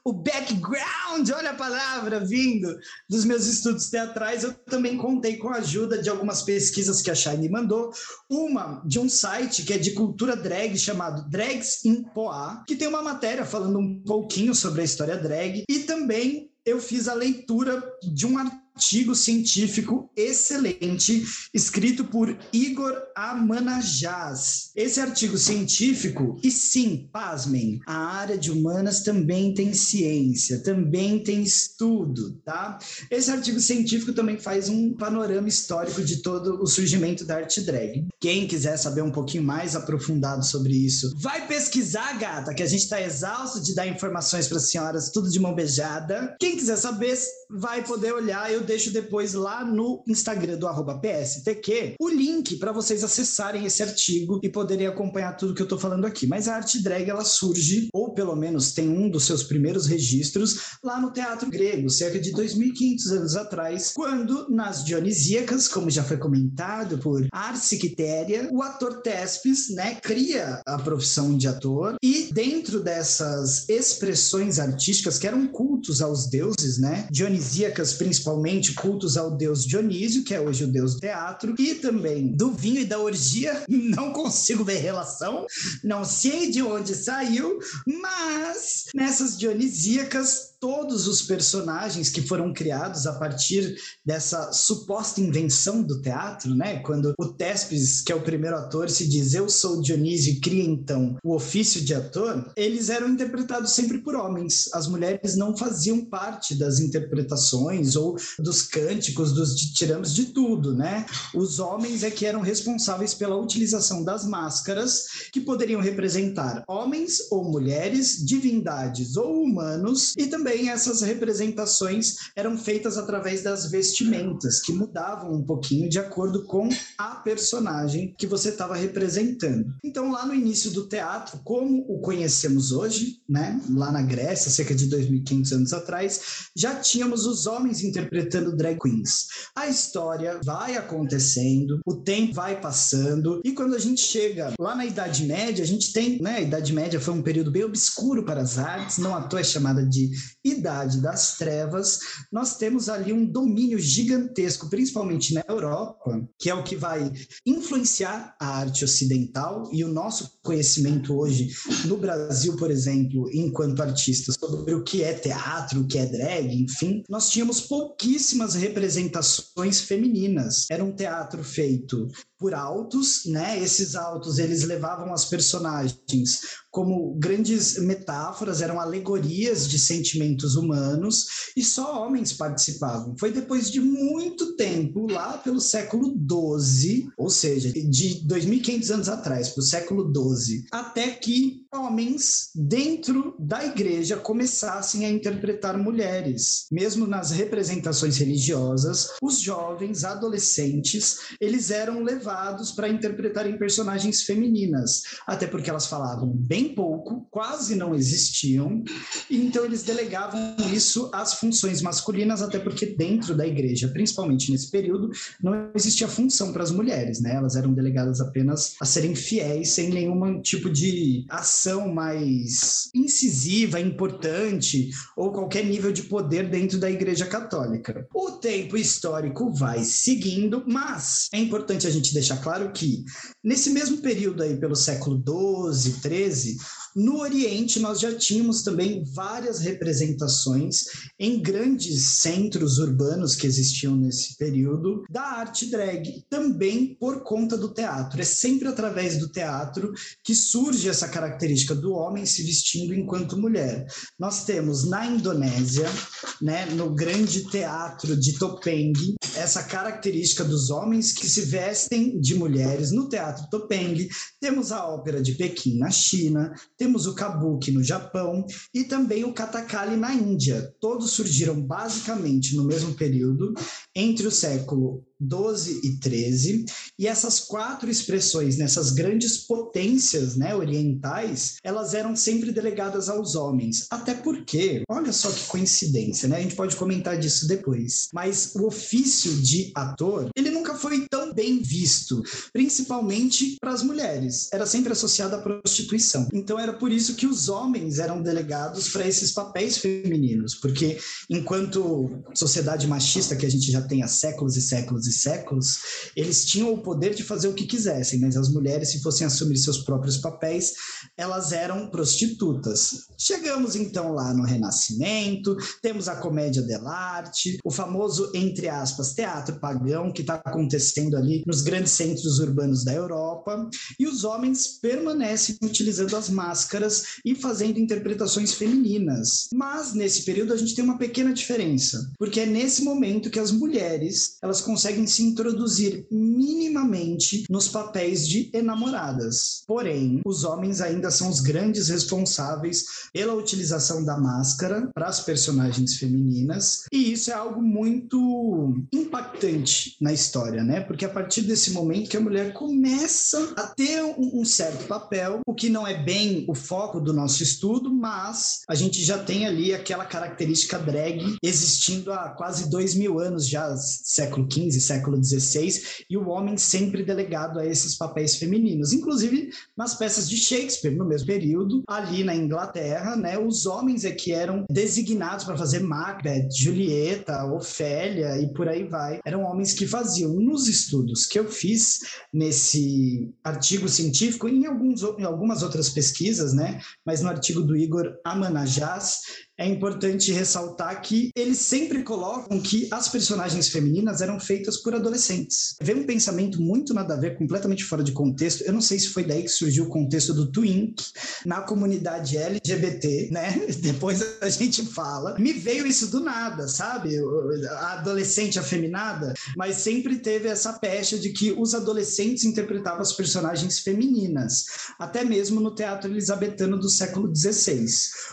S1: o background, olha a palavra vindo dos meus estudos teatrais, eu também contei com a ajuda de algumas pesquisas que a Shine mandou. Uma de um site que é de cultura drag chamado Drags in Poá, que tem uma matéria falando um pouquinho sobre a história drag, e também eu fiz a leitura de um artigo artigo científico excelente escrito por Igor Amanajaz. Esse artigo científico, e sim, pasmem, a área de humanas também tem ciência, também tem estudo, tá? Esse artigo científico também faz um panorama histórico de todo o surgimento da arte drag. Quem quiser saber um pouquinho mais aprofundado sobre isso, vai pesquisar, gata, que a gente está exausto de dar informações para as senhoras, tudo de mão beijada. Quem quiser saber, vai poder olhar. Eu deixo depois lá no Instagram do PSTQ o link para vocês acessarem esse artigo e poderem acompanhar tudo que eu estou falando aqui. Mas a arte drag ela surge, ou pelo menos tem um dos seus primeiros registros, lá no teatro grego, cerca de 2.500 anos atrás, quando nas Dionisíacas, como já foi comentado por Arce Quitéria, o ator Tespes né, cria a profissão de ator e dentro dessas expressões artísticas que eram cultos aos deuses, né, dionisíacas principalmente, cultos ao deus Dionísio, que é hoje o deus do teatro, e também do vinho e da orgia. [LAUGHS] Não consigo ver relação, não sei de onde saiu, mas nessas dionisíacas todos os personagens que foram criados a partir dessa suposta invenção do teatro, né? Quando o Tespes, que é o primeiro ator, se diz eu sou Dionísio e cria então o ofício de ator, eles eram interpretados sempre por homens. As mulheres não faziam parte das interpretações ou dos cânticos, dos tiramos de tudo, né? Os homens é que eram responsáveis pela utilização das máscaras que poderiam representar homens ou mulheres, divindades ou humanos e também também essas representações eram feitas através das vestimentas, que mudavam um pouquinho de acordo com a personagem que você estava representando. Então, lá no início do teatro, como o conhecemos hoje, né, lá na Grécia, cerca de 2.500 anos atrás, já tínhamos os homens interpretando drag queens. A história vai acontecendo, o tempo vai passando, e quando a gente chega lá na Idade Média, a gente tem, né, a Idade Média foi um período bem obscuro para as artes, não à toa é chamada de Idade das Trevas. Nós temos ali um domínio gigantesco, principalmente na Europa, que é o que vai influenciar a arte ocidental e o nosso conhecimento hoje no Brasil, por exemplo, enquanto artistas, sobre o que é teatro, o que é drag, enfim, nós tínhamos pouquíssimas representações femininas. Era um teatro feito por altos, né? Esses altos eles levavam as personagens como grandes metáforas, eram alegorias de sentimentos humanos e só homens participavam. Foi depois de muito tempo, lá pelo século XII, ou seja, de 2.500 anos atrás, para o século XII, até que homens dentro da igreja começassem a interpretar mulheres. Mesmo nas representações religiosas, os jovens, adolescentes, eles eram levados para interpretarem personagens femininas, até porque elas falavam bem pouco, quase não existiam, então eles delegavam isso às funções masculinas, até porque dentro da igreja, principalmente nesse período, não existia função para as mulheres, né? Elas eram delegadas apenas a serem fiéis, sem nenhum tipo de ação ação mais incisiva, importante, ou qualquer nível de poder dentro da Igreja Católica. O tempo histórico vai seguindo, mas é importante a gente deixar claro que, nesse mesmo período aí, pelo século XII, XIII, no Oriente, nós já tínhamos também várias representações em grandes centros urbanos que existiam nesse período da arte drag, também por conta do teatro. É sempre através do teatro que surge essa característica do homem se vestindo enquanto mulher. Nós temos na Indonésia, né, no grande teatro de Topeng, essa característica dos homens que se vestem de mulheres no teatro Topeng. Temos a ópera de Pequim na China, temos o kabuki no Japão e também o katakali na Índia. Todos surgiram basicamente no mesmo período, entre o século 12 e 13, e essas quatro expressões nessas grandes potências né, orientais, elas eram sempre delegadas aos homens. Até porque, olha só que coincidência, né? A gente pode comentar disso depois. Mas o ofício de ator, ele nunca foi tão bem visto, principalmente para as mulheres. Era sempre associado à prostituição. Então era por isso que os homens eram delegados para esses papéis femininos, porque enquanto sociedade machista que a gente já tem há séculos e séculos e séculos, eles tinham o poder de fazer o que quisessem, mas as mulheres, se fossem assumir seus próprios papéis, elas eram prostitutas. Chegamos então lá no Renascimento, temos a comédia dell'arte, o famoso, entre aspas, teatro pagão que está acontecendo ali nos grandes centros urbanos da Europa, e os homens permanecem utilizando as máscaras e fazendo interpretações femininas. Mas nesse período a gente tem uma pequena diferença, porque é nesse momento que as mulheres elas conseguem se introduzir minimamente nos papéis de enamoradas. Porém, os homens ainda são os grandes responsáveis pela utilização da máscara para as personagens femininas, e isso é algo muito impactante na história, né? Porque a partir desse momento que a mulher começa a ter um, um certo papel, o que não é bem o foco do nosso estudo, mas a gente já tem ali aquela característica drag existindo há quase dois mil anos já, século XV, século XVI, e o homem sempre delegado a esses papéis femininos. Inclusive, nas peças de Shakespeare, no mesmo período, ali na Inglaterra, né, os homens é que eram designados para fazer Macbeth, Julieta, Ofélia e por aí vai. Eram homens que faziam. Nos estudos que eu fiz nesse artigo científico, em, alguns, em algumas outras pesquisas, né, mas no artigo do Igor Amanajás, é importante ressaltar que eles sempre colocam que as personagens femininas eram feitas por adolescentes. Vem um pensamento muito nada a ver, completamente fora de contexto. Eu não sei se foi daí que surgiu o contexto do twink na comunidade LGBT, né? [LAUGHS] Depois a gente fala. Me veio isso do nada, sabe? A adolescente afeminada, mas sempre teve essa pecha de que os adolescentes interpretavam as personagens femininas, até mesmo no teatro elisabetano do século XVI.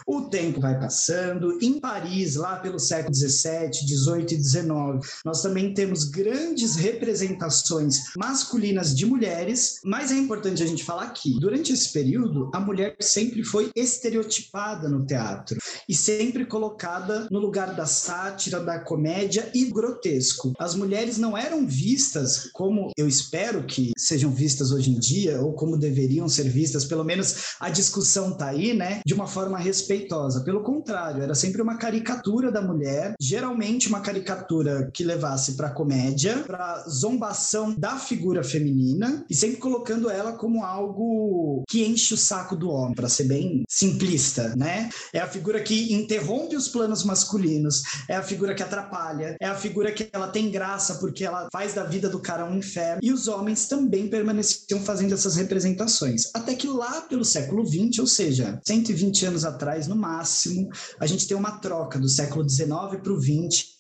S1: O tempo vai passando em Paris, lá pelo século 17, 18 e 19. Nós também temos grandes representações masculinas de mulheres, mas é importante a gente falar que, durante esse período, a mulher sempre foi estereotipada no teatro e sempre colocada no lugar da sátira, da comédia e grotesco. As mulheres não eram vistas como eu espero que sejam vistas hoje em dia, ou como deveriam ser vistas, pelo menos a discussão tá aí, né? De uma forma respeitosa. Pelo contrário, era sempre uma caricatura da mulher, geralmente uma caricatura que levasse para comédia, para zombação da figura feminina e sempre colocando ela como algo que enche o saco do homem, para ser bem simplista, né? É a figura que interrompe os planos masculinos, é a figura que atrapalha, é a figura que ela tem graça porque ela faz da vida do cara um inferno. E os homens também permaneciam fazendo essas representações. Até que lá pelo século XX, ou seja, 120 anos atrás no máximo, a gente tem uma troca do século XIX para o XX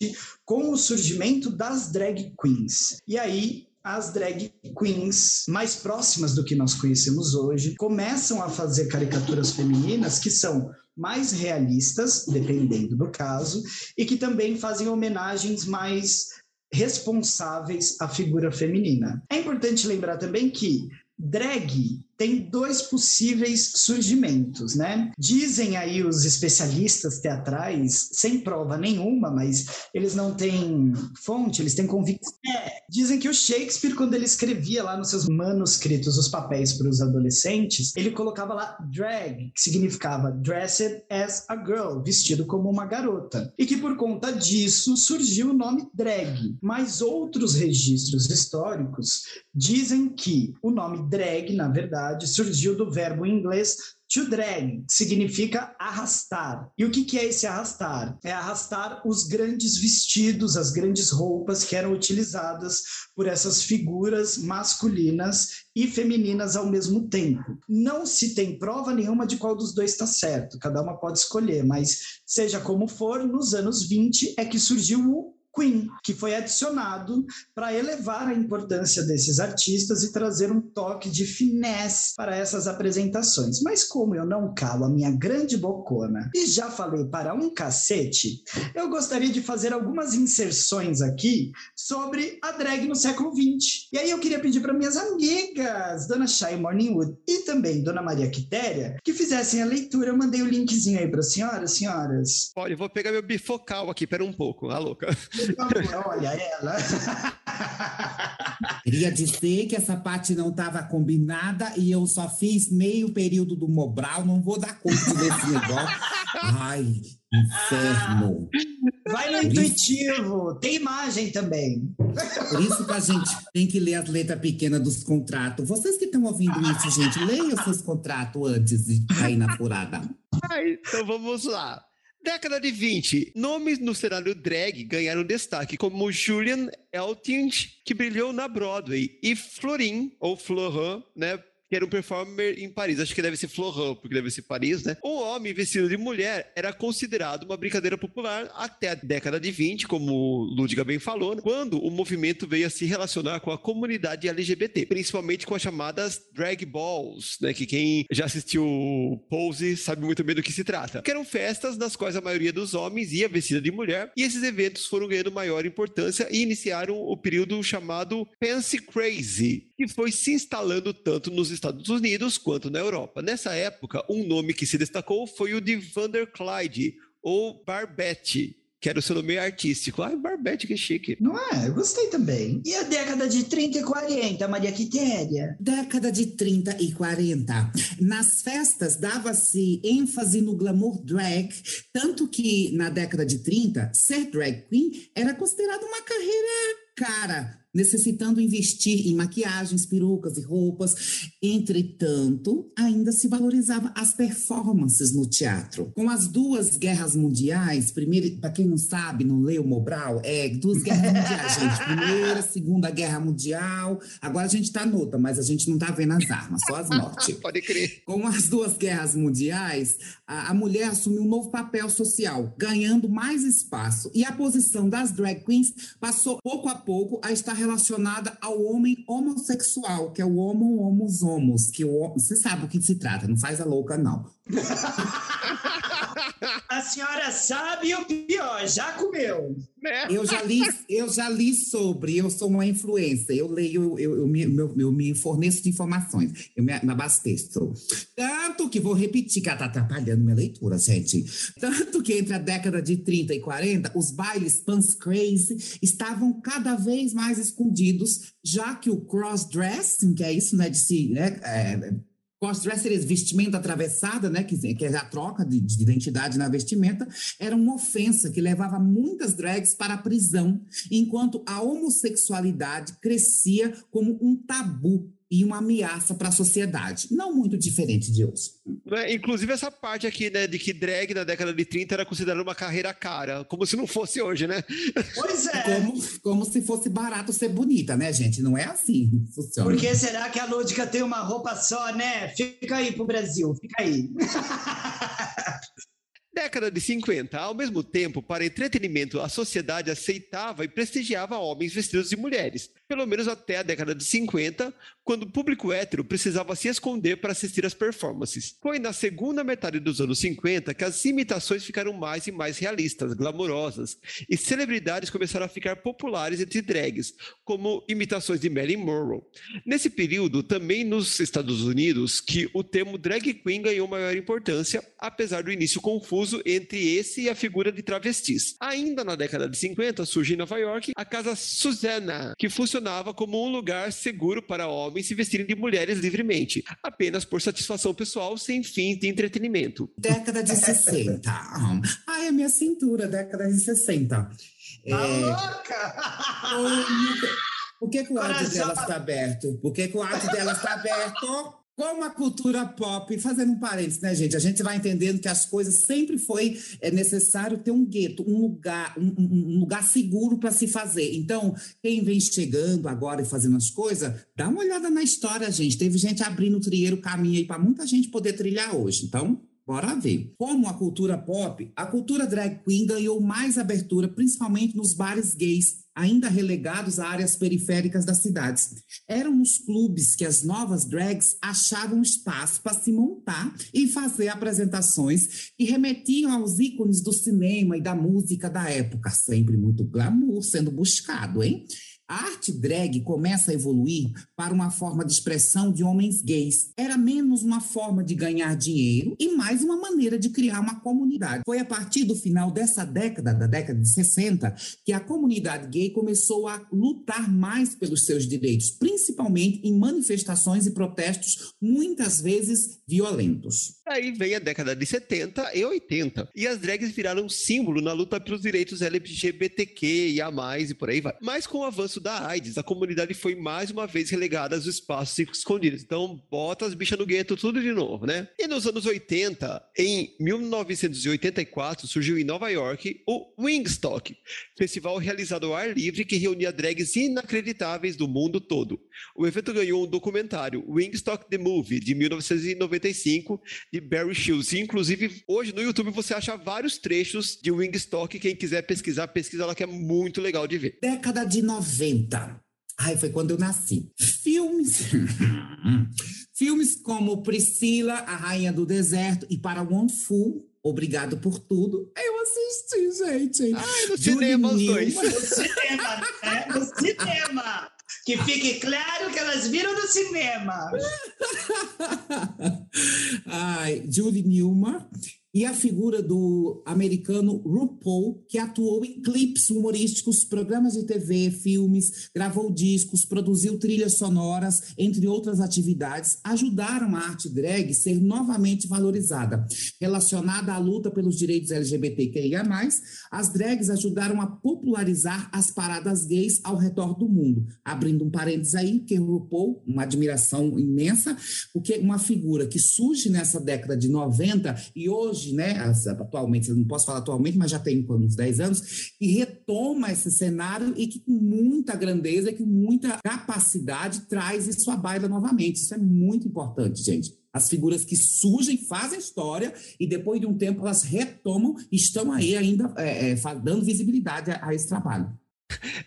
S1: com o surgimento das drag queens. E aí as drag queens mais próximas do que nós conhecemos hoje começam a fazer caricaturas femininas que são mais realistas, dependendo do caso, e que também fazem homenagens mais responsáveis à figura feminina. É importante lembrar também que drag tem dois possíveis surgimentos, né? Dizem aí os especialistas teatrais, sem prova nenhuma, mas eles não têm fonte, eles têm convicção. É, dizem que o Shakespeare, quando ele escrevia lá nos seus manuscritos os papéis para os adolescentes, ele colocava lá drag, que significava dressed as a girl, vestido como uma garota. E que por conta disso surgiu o nome drag. Mas outros registros históricos dizem que o nome drag, na verdade, verdade, surgiu do verbo em inglês to drag, que significa arrastar. E o que, que é esse arrastar? É arrastar os grandes vestidos, as grandes roupas que eram utilizadas por essas figuras masculinas e femininas ao mesmo tempo. Não se tem prova nenhuma de qual dos dois está certo, cada uma pode escolher, mas seja como for, nos anos 20 é que surgiu o Queen, que foi adicionado para elevar a importância desses artistas e trazer um toque de finesse para essas apresentações. Mas como eu não calo a minha grande bocona e já falei para um cacete, eu gostaria de fazer algumas inserções aqui sobre a drag no século XX. E aí eu queria pedir para minhas amigas, Dona Shay Morningwood e também Dona Maria Quitéria, que fizessem a leitura. Eu mandei o linkzinho aí para as senhoras, senhoras.
S2: Olha, eu vou pegar meu bifocal aqui, pera um pouco, a louca. [LAUGHS]
S1: Olha ela. [LAUGHS]
S3: Queria dizer que essa parte não estava combinada e eu só fiz meio período do Mobral, não vou dar conta desse negócio. Ai, inferno.
S1: Vai no intuitivo, tem imagem também.
S3: Por isso que a gente tem que ler as letras pequenas dos contratos. Vocês que estão ouvindo isso, gente, leiam os seus contratos antes de cair na furada.
S2: então vamos lá. Década de 20, nomes no cenário drag ganharam destaque, como Julian Eltinge, que brilhou na Broadway, e Florin, ou Florent, né, que era um performer em Paris. Acho que deve ser Florent, porque deve ser Paris, né? O homem vestido de mulher era considerado uma brincadeira popular até a década de 20, como Ludwig bem falou, quando o movimento veio a se relacionar com a comunidade LGBT, principalmente com as chamadas drag balls, né? Que quem já assistiu Pose sabe muito bem do que se trata. Que eram festas nas quais a maioria dos homens ia vestida de mulher, e esses eventos foram ganhando maior importância e iniciaram o período chamado Fancy Crazy, que foi se instalando tanto nos Estados Unidos quanto na Europa. Nessa época, um nome que se destacou foi o de Vander Clyde, ou Barbette, que era o seu nome artístico. Ah, Barbette, que chique.
S1: Não é? Eu gostei também. E a década de 30 e 40, Maria Quitéria?
S3: Década de 30 e 40. Nas festas dava-se ênfase no glamour drag, tanto que na década de 30, ser drag queen era considerado uma carreira cara necessitando investir em maquiagens, perucas e roupas. Entretanto, ainda se valorizava as performances no teatro. Com as duas guerras mundiais, primeiro, para quem não sabe, não leu Mobral, é duas guerras mundiais, gente. Primeira, Segunda Guerra Mundial. Agora a gente está noutra, mas a gente não está vendo as armas, só as mortes. [LAUGHS]
S2: Pode crer.
S3: Com as duas guerras mundiais, a, a mulher assumiu um novo papel social, ganhando mais espaço. E a posição das drag queens passou pouco a pouco a estar relacionada ao homem homossexual, que é o homo homos homos, que o, você sabe o que se trata, não faz a louca não. [LAUGHS]
S1: a senhora sabe o pior, já comeu.
S2: Né?
S3: Eu já li, eu já li sobre, eu sou uma influência, eu leio, eu, eu, me, meu- eu me forneço de informações, eu me, me abasteço. Tanto que, vou repetir, que ela está atrapalhando minha leitura, gente. Tanto que entre a década de 30 e 40, os bailes pants crazy estavam cada vez mais escondidos, já que o cross-dressing, que é isso, né, de se, né, é, Esse vestimenta atravessada, né, que, que é a troca de, de identidade na vestimenta, era uma ofensa que levava muitas drags para a prisão, enquanto a homossexualidade crescia como um tabu e uma ameaça para a sociedade. Não muito diferente de hoje.
S2: Né? Inclusive essa parte aqui, né, de que drag na década de 30 era considerada uma carreira cara, como se não fosse hoje, né?
S1: Pois é.
S3: Como, como se fosse barato ser bonita, né, gente? Não é assim que funciona.
S1: Por que será que a Lúdica tem uma roupa só, né? Fica aí pro Brasil, fica aí. [LAUGHS]
S2: Década de 50, ao mesmo tempo, para entretenimento, a sociedade aceitava e prestigiava homens vestidos de mulheres, pelo menos até a década de 50, quando o público hétero precisava se esconder para assistir às performances. Foi na segunda metade dos anos 50 que as imitações ficaram mais e mais realistas, glamourosas, e celebridades começaram a ficar populares entre drags, como imitações de Marilyn Monroe. Nesse período, também nos Estados Unidos, que o termo drag queen ganhou maior importância, apesar do início confuso entre esse e a figura de travestis. Ainda na década de 50, surge em Nova York a Casa Susanna, que funcionava como um lugar seguro para homens se vestirem de mulheres livremente, apenas por satisfação pessoal, sem fins de entretenimento.
S3: Década de 60. Ai, a minha cintura, década de 60. É,
S1: Tá louca?
S3: Por que, que o áudio
S1: Coração.
S3: dela está aberto? Por que, que o áudio dela está aberto? Como a cultura pop, fazendo um parênteses, né, gente? A gente vai entendendo que as coisas sempre foi é, necessário ter um gueto, um lugar, um, um- lugar seguro para se fazer. Então, quem vem chegando agora e fazendo as coisas, dá uma olhada na história, gente. Teve gente abrindo o trieiro caminho aí para muita gente poder trilhar hoje. Então, Bora ver. Como a cultura pop, a cultura drag queen ganhou mais abertura, principalmente nos bares gays, ainda relegados a áreas periféricas das cidades. Eram nos clubes que as novas drags achavam espaço para se montar e fazer apresentações e remetiam aos ícones do cinema e da música da época, sempre muito glamour sendo buscado, hein? A arte drag começa a evoluir para uma forma de expressão de homens gays. Era menos uma forma de ganhar dinheiro e mais uma maneira de criar uma comunidade. Foi a partir do final dessa década, da década de 60, que a comunidade gay começou a lutar mais pelos seus direitos, principalmente em manifestações e protestos muitas vezes violentos.
S2: Aí vem a década de 70 e 80. E as drags viraram símbolo na luta pelos direitos LGBTQ e a mais e por aí vai. Mas com o avanço da AIDS, a comunidade foi mais uma vez relegada aos espaços escondidos. Então, bota as bichas no gueto tudo de novo, né? E nos anos 80, em 1984, surgiu em Nova York o Wingstock, festival realizado ao ar livre que reunia drags inacreditáveis do mundo todo. O evento ganhou um documentário, Wingstock the Movie, de 1995, de Barry Shields. Inclusive, hoje no YouTube você acha vários trechos de Wingstock. Quem quiser pesquisar, pesquisa lá que é muito legal de ver.
S3: Década de 90. Ai, foi quando eu nasci. Filmes. [LAUGHS] Filmes como Priscila, a Rainha do Deserto e Para One Fool, Obrigado por Tudo. Eu assisti, gente.
S2: Ai, no
S3: Julie
S2: cinema os dois.
S3: Newmar.
S1: No cinema, né? No cinema. Que fique claro que elas viram no cinema. [LAUGHS]
S3: Ai, Julie Newmar. E a figura do americano RuPaul, que atuou em clipes humorísticos, programas de TV, filmes, gravou discos, produziu trilhas sonoras, entre outras atividades, ajudaram a arte drag ser novamente valorizada. Relacionada à luta pelos direitos LGBTQIA+, as drags ajudaram a popularizar as paradas gays ao redor do mundo. Abrindo um parênteses aí, que RuPaul, uma admiração imensa, porque uma figura que surge nessa década de 90 e hoje, né, as- atualmente, eu não posso falar atualmente, mas já tem uns 10 anos, e retoma esse cenário e que com muita grandeza, com muita capacidade traz isso à baila novamente. Isso é muito importante, gente. As figuras que surgem, fazem história e depois de um tempo elas retomam e estão aí ainda é, é, dando visibilidade a- a esse trabalho.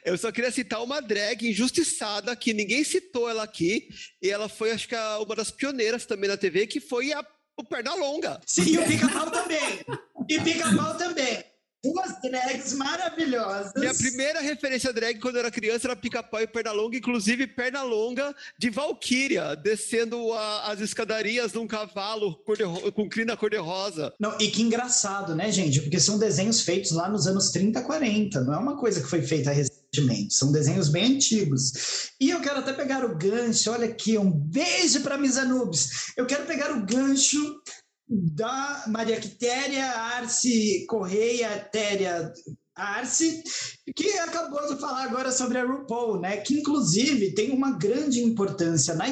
S2: Eu só queria citar uma drag injustiçada, que ninguém citou ela aqui, e ela foi, acho que, uma das pioneiras também na TV, que foi a o Pernalonga.
S1: Sim, e o pica-pau também. E pica-pau também. Duas drags maravilhosas.
S2: Minha primeira referência drag quando eu era criança era pica-pau e perna longa, inclusive perna longa de Valkyria, descendo a- as escadarias num cavalo cor de- com crina cor-de-rosa.
S1: Não, e que engraçado, né, gente? Porque são desenhos feitos lá nos anos 30, 40. Não é uma coisa que foi feita recentemente. São desenhos bem antigos. E eu quero até pegar o gancho. Olha aqui, um beijo para Misa Nubes. Eu quero pegar o gancho da Maria Quitéria Arce Correia Téria Arce, que acabou de falar agora sobre a RuPaul, né? Que inclusive tem uma grande importância na,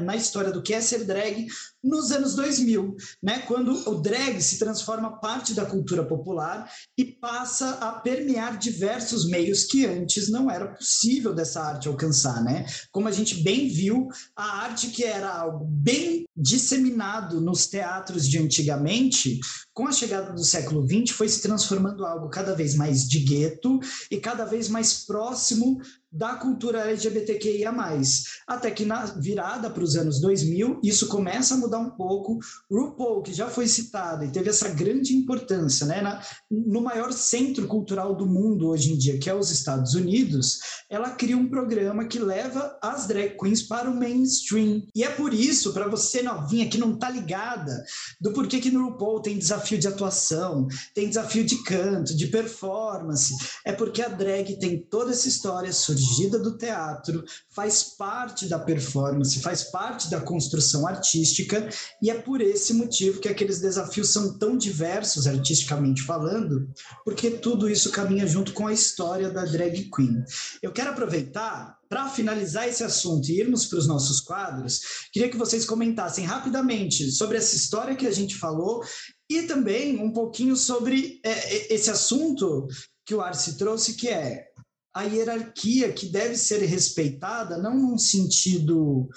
S1: na história do que é ser drag nos anos 2000, né? Quando o drag se transforma parte da cultura popular e passa a permear diversos meios que antes não era possível dessa arte alcançar, né? Como a gente bem viu, a arte que era algo bem disseminado nos teatros de antigamente, com a chegada do século XX, foi se transformando algo cada vez mais de gueto e cada vez mais próximo da cultura LGBTQIA+. Até que na virada para os anos 2000, isso começa a mudar um pouco. RuPaul, que já foi citado e teve essa grande importância né, na- no maior centro cultural do mundo hoje em dia, que é os Estados Unidos, ela cria um programa que leva as drag queens para o mainstream. E é por isso, para você novinha que não tá ligada, do porquê que no RuPaul tem desafio de atuação, tem desafio de canto, de performance, é porque a drag tem toda essa história surgida do teatro, faz parte da performance, faz parte da construção artística, e é por esse motivo que aqueles desafios são tão diversos, artisticamente falando, porque tudo isso caminha junto com a história da drag queen. Eu quero aproveitar para finalizar esse assunto e irmos para os nossos quadros, queria que vocês comentassem rapidamente sobre essa história que a gente falou e também um pouquinho sobre é, é, esse assunto que o Arce trouxe, que é a hierarquia que deve ser respeitada, não num sentido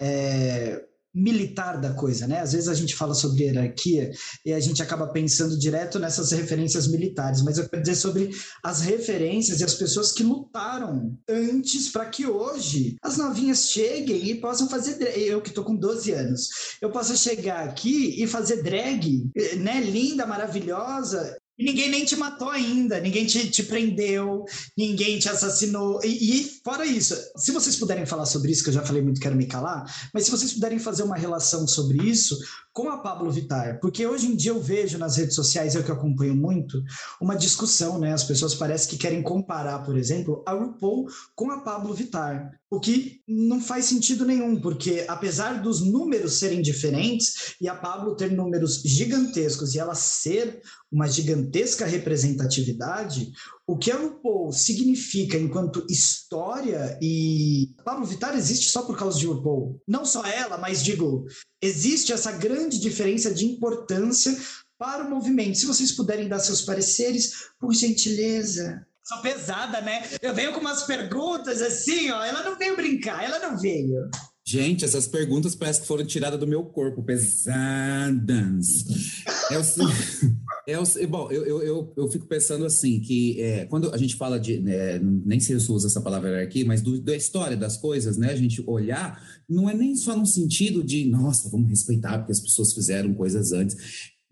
S1: é, militar da coisa, né? Às vezes a gente fala sobre hierarquia e a gente acaba pensando direto nessas referências militares, mas eu quero dizer sobre as referências e as pessoas que lutaram antes para que hoje as novinhas cheguem e possam fazer drag. Eu que tô com 12 anos, eu possa chegar aqui e fazer drag, né? Linda, maravilhosa. E ninguém nem te matou ainda, ninguém te, te prendeu, ninguém te assassinou. E, e fora isso, se vocês puderem falar sobre isso, que eu já falei muito, quero me calar, mas se vocês puderem fazer uma relação sobre isso com a Pablo Vittar, porque hoje em dia eu vejo nas redes sociais, eu que acompanho muito, uma discussão, né? As pessoas parecem que querem comparar, por exemplo, a RuPaul com a Pablo Vittar, o que não faz sentido nenhum, porque apesar dos números serem diferentes e a Pablo ter números gigantescos e ela ser uma gigantesca representatividade, o que a RuPaul significa enquanto história e Pablo Vittar existe só por causa de RuPaul. Não só ela, mas digo, existe essa grande diferença de importância para o movimento. Se vocês puderem dar seus pareceres, por gentileza. Sou pesada, né? Eu venho com umas perguntas assim, ó. Ela não veio brincar, ela não veio.
S3: Gente, essas perguntas parece que foram tiradas do meu corpo, pesadas. É o, é o, bom, eu, eu, eu, eu fico pensando assim, que é, quando a gente fala de, né, nem sei se eu uso essa palavra aqui, mas do, da história das coisas, né, a gente olhar, não é nem só no sentido de, nossa, vamos respeitar porque as pessoas fizeram coisas antes.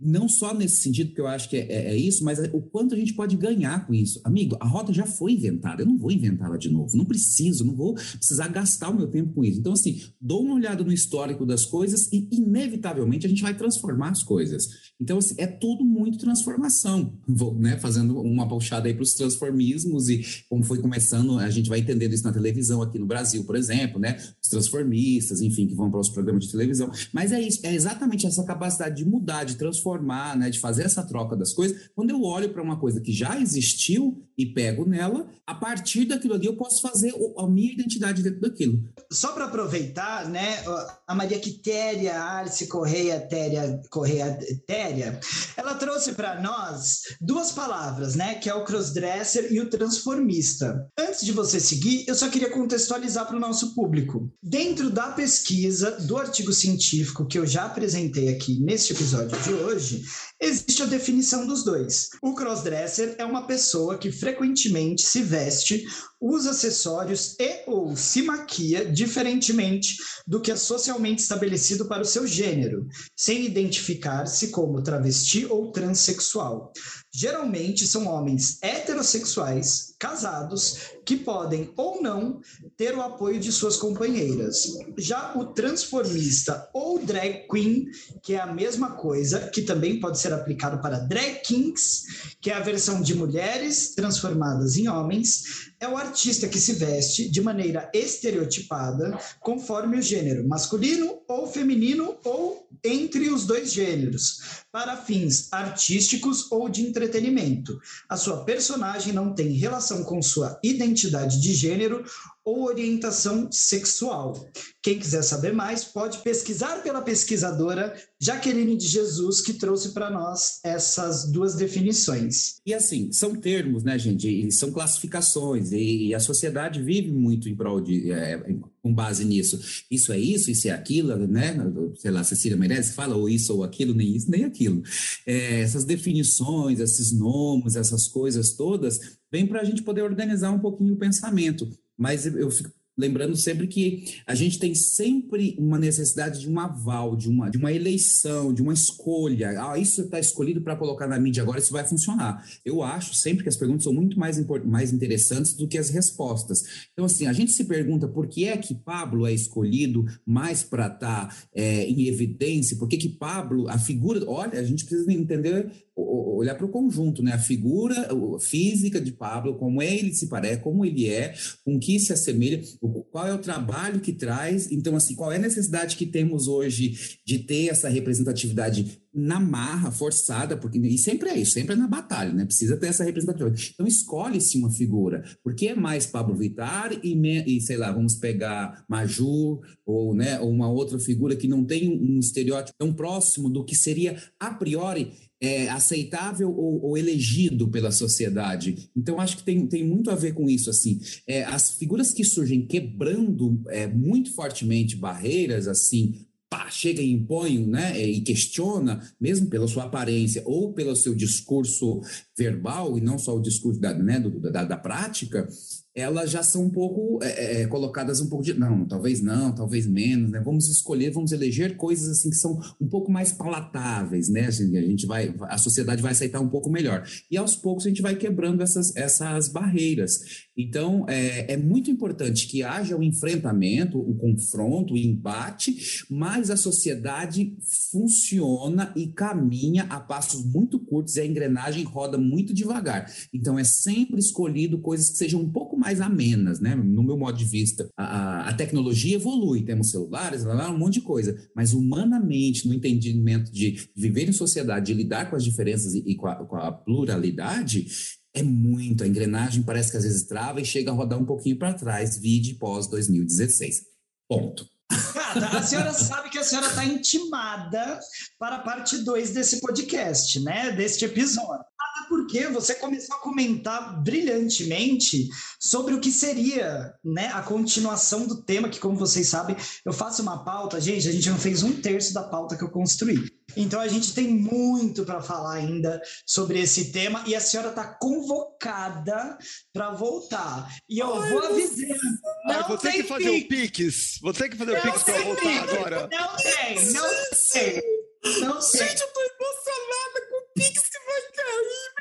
S3: Não só nesse sentido, porque eu acho que é, é- é isso, mas o quanto a gente pode ganhar com isso. Amigo, a roda já foi inventada, eu não vou inventá-la de novo, não preciso, não vou precisar gastar o meu tempo com isso. Então, assim, dou uma olhada no histórico das coisas e, inevitavelmente, a gente vai transformar as coisas. Então, assim, é tudo muito transformação. Vou, né, fazendo uma puxada aí para os transformismos e como foi começando, a gente vai entendendo isso na televisão aqui no Brasil, por exemplo, né? Os transformistas, enfim, que vão para os programas de televisão. Mas é isso, é exatamente essa capacidade de mudar, de transformar, né? De fazer essa troca das coisas. Quando eu olho para uma coisa que já existiu e pego nela, a partir daquilo ali eu posso fazer a minha identidade dentro daquilo.
S1: Só para aproveitar, né, a Maria Quitéria Arce Correia Téria, Correia Téria, ela trouxe para nós duas palavras, né, que é o crossdresser e o transformista. Antes de você seguir, eu só queria contextualizar para o nosso público. Dentro da pesquisa do artigo científico que eu já apresentei aqui neste episódio de hoje, hoje existe a definição dos dois. O crossdresser é uma pessoa que frequentemente se veste, usa acessórios e ou se maquia diferentemente do que é socialmente estabelecido para o seu gênero, sem identificar-se como travesti ou transexual. Geralmente são homens heterossexuais, casados, que podem ou não ter o apoio de suas companheiras. Já o transformista ou drag queen, que é a mesma coisa, que também pode ser aplicado para drag kings, que é a versão de mulheres transformadas em homens, é o artista que se veste de maneira estereotipada, conforme o gênero masculino ou feminino ou entre os dois gêneros, para fins artísticos ou de entretenimento. A sua personagem não tem relação com sua identidade de gênero ou orientação sexual. Quem quiser saber mais, pode pesquisar pela pesquisadora Jaqueline de Jesus, que trouxe para nós essas duas definições.
S3: E assim, são termos, né, gente? E são classificações, e a sociedade vive muito em prol de. É, com base nisso. Isso é isso, isso é aquilo, né? Sei lá, Cecília Meirelles fala ou isso ou aquilo, nem isso, nem aquilo. É, essas definições, esses nomes, essas coisas todas, vêm para a gente poder organizar um pouquinho o pensamento. Mas eu fico lembrando sempre que a gente tem sempre uma necessidade de um aval, de uma, de uma eleição, de uma escolha. Ah, isso está escolhido para colocar na mídia agora, isso vai funcionar. Eu acho sempre que as perguntas são muito mais, mais interessantes do que as respostas. Então, assim, a gente se pergunta por que é que Pablo é escolhido mais para estar tá, é, em evidência, por que que Pablo, a figura, olha, a gente precisa entender olhar para o conjunto, né? A figura física de Pablo, como ele se parece, como ele é, com que se assemelha, qual é o trabalho que traz. Então, assim, qual é a necessidade que temos hoje de ter essa representatividade na marra, forçada, porque e sempre é isso, sempre é na batalha, né? Precisa ter essa representatividade. Então, escolhe-se uma figura, porque é mais Pablo Vittar e, e, sei lá, vamos pegar Majur ou, né, ou uma outra figura que não tem um estereótipo tão próximo do que seria a priori é, aceitável ou, ou, elegido pela sociedade. Então, acho que tem, tem muito a ver com isso. assim é, As figuras que surgem quebrando é, muito fortemente barreiras, assim, pá, chega e impõe né, e questiona, mesmo pela sua aparência ou pelo seu discurso verbal, e não só o discurso da, né, do, da, da prática, elas já são um pouco é, é, é, colocadas um pouco de não, talvez não, talvez menos, né? Vamos escolher, vamos eleger coisas assim que são um pouco mais palatáveis, né? Assim, a gente vai, a sociedade vai aceitar um pouco melhor. E aos poucos a gente vai quebrando essas, essas barreiras. Então é, é muito importante que haja o um enfrentamento, o um confronto, o um embate, mas a sociedade funciona e caminha a passos muito curtos e a engrenagem roda muito devagar. Então é sempre escolhido coisas que sejam um pouco mais amenas, né? No meu modo de vista, a, a tecnologia evolui, temos celulares, um monte de coisa, mas humanamente, no entendimento de viver em sociedade, de lidar com as diferenças e, e com, a, com a pluralidade, é muito. A engrenagem parece que às vezes trava e chega a rodar um pouquinho para trás, vide pós 2016. Ponto.
S1: Cara, a senhora sabe que a senhora está intimada para a parte 2 desse podcast, né? Deste episódio porque você começou a comentar brilhantemente sobre o que seria né, a continuação do tema, que, como vocês sabem, eu faço uma pauta, gente, a gente não fez um terço da pauta que eu construí. Então a gente tem muito para falar ainda sobre esse tema e a senhora está convocada para voltar. E eu Ai, vou avisar.
S2: Não vou ter que fazer o um Pix. Vou ter que fazer o um Pix para voltar agora.
S1: Não tem, não tem. Não
S7: sei. Gente, eu tô emocionada com o Pix que vai cair.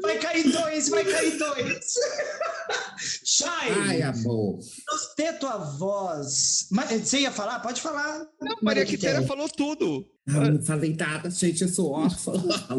S1: Vai cair dois, vai cair dois. Shai.
S7: Ai, amor.
S1: Nos ter tua voz. Você ia falar? Pode falar.
S2: Não, Maria Quitéria falou tudo.
S7: Não falei nada, gente, eu sou órfã. [LAUGHS] Tá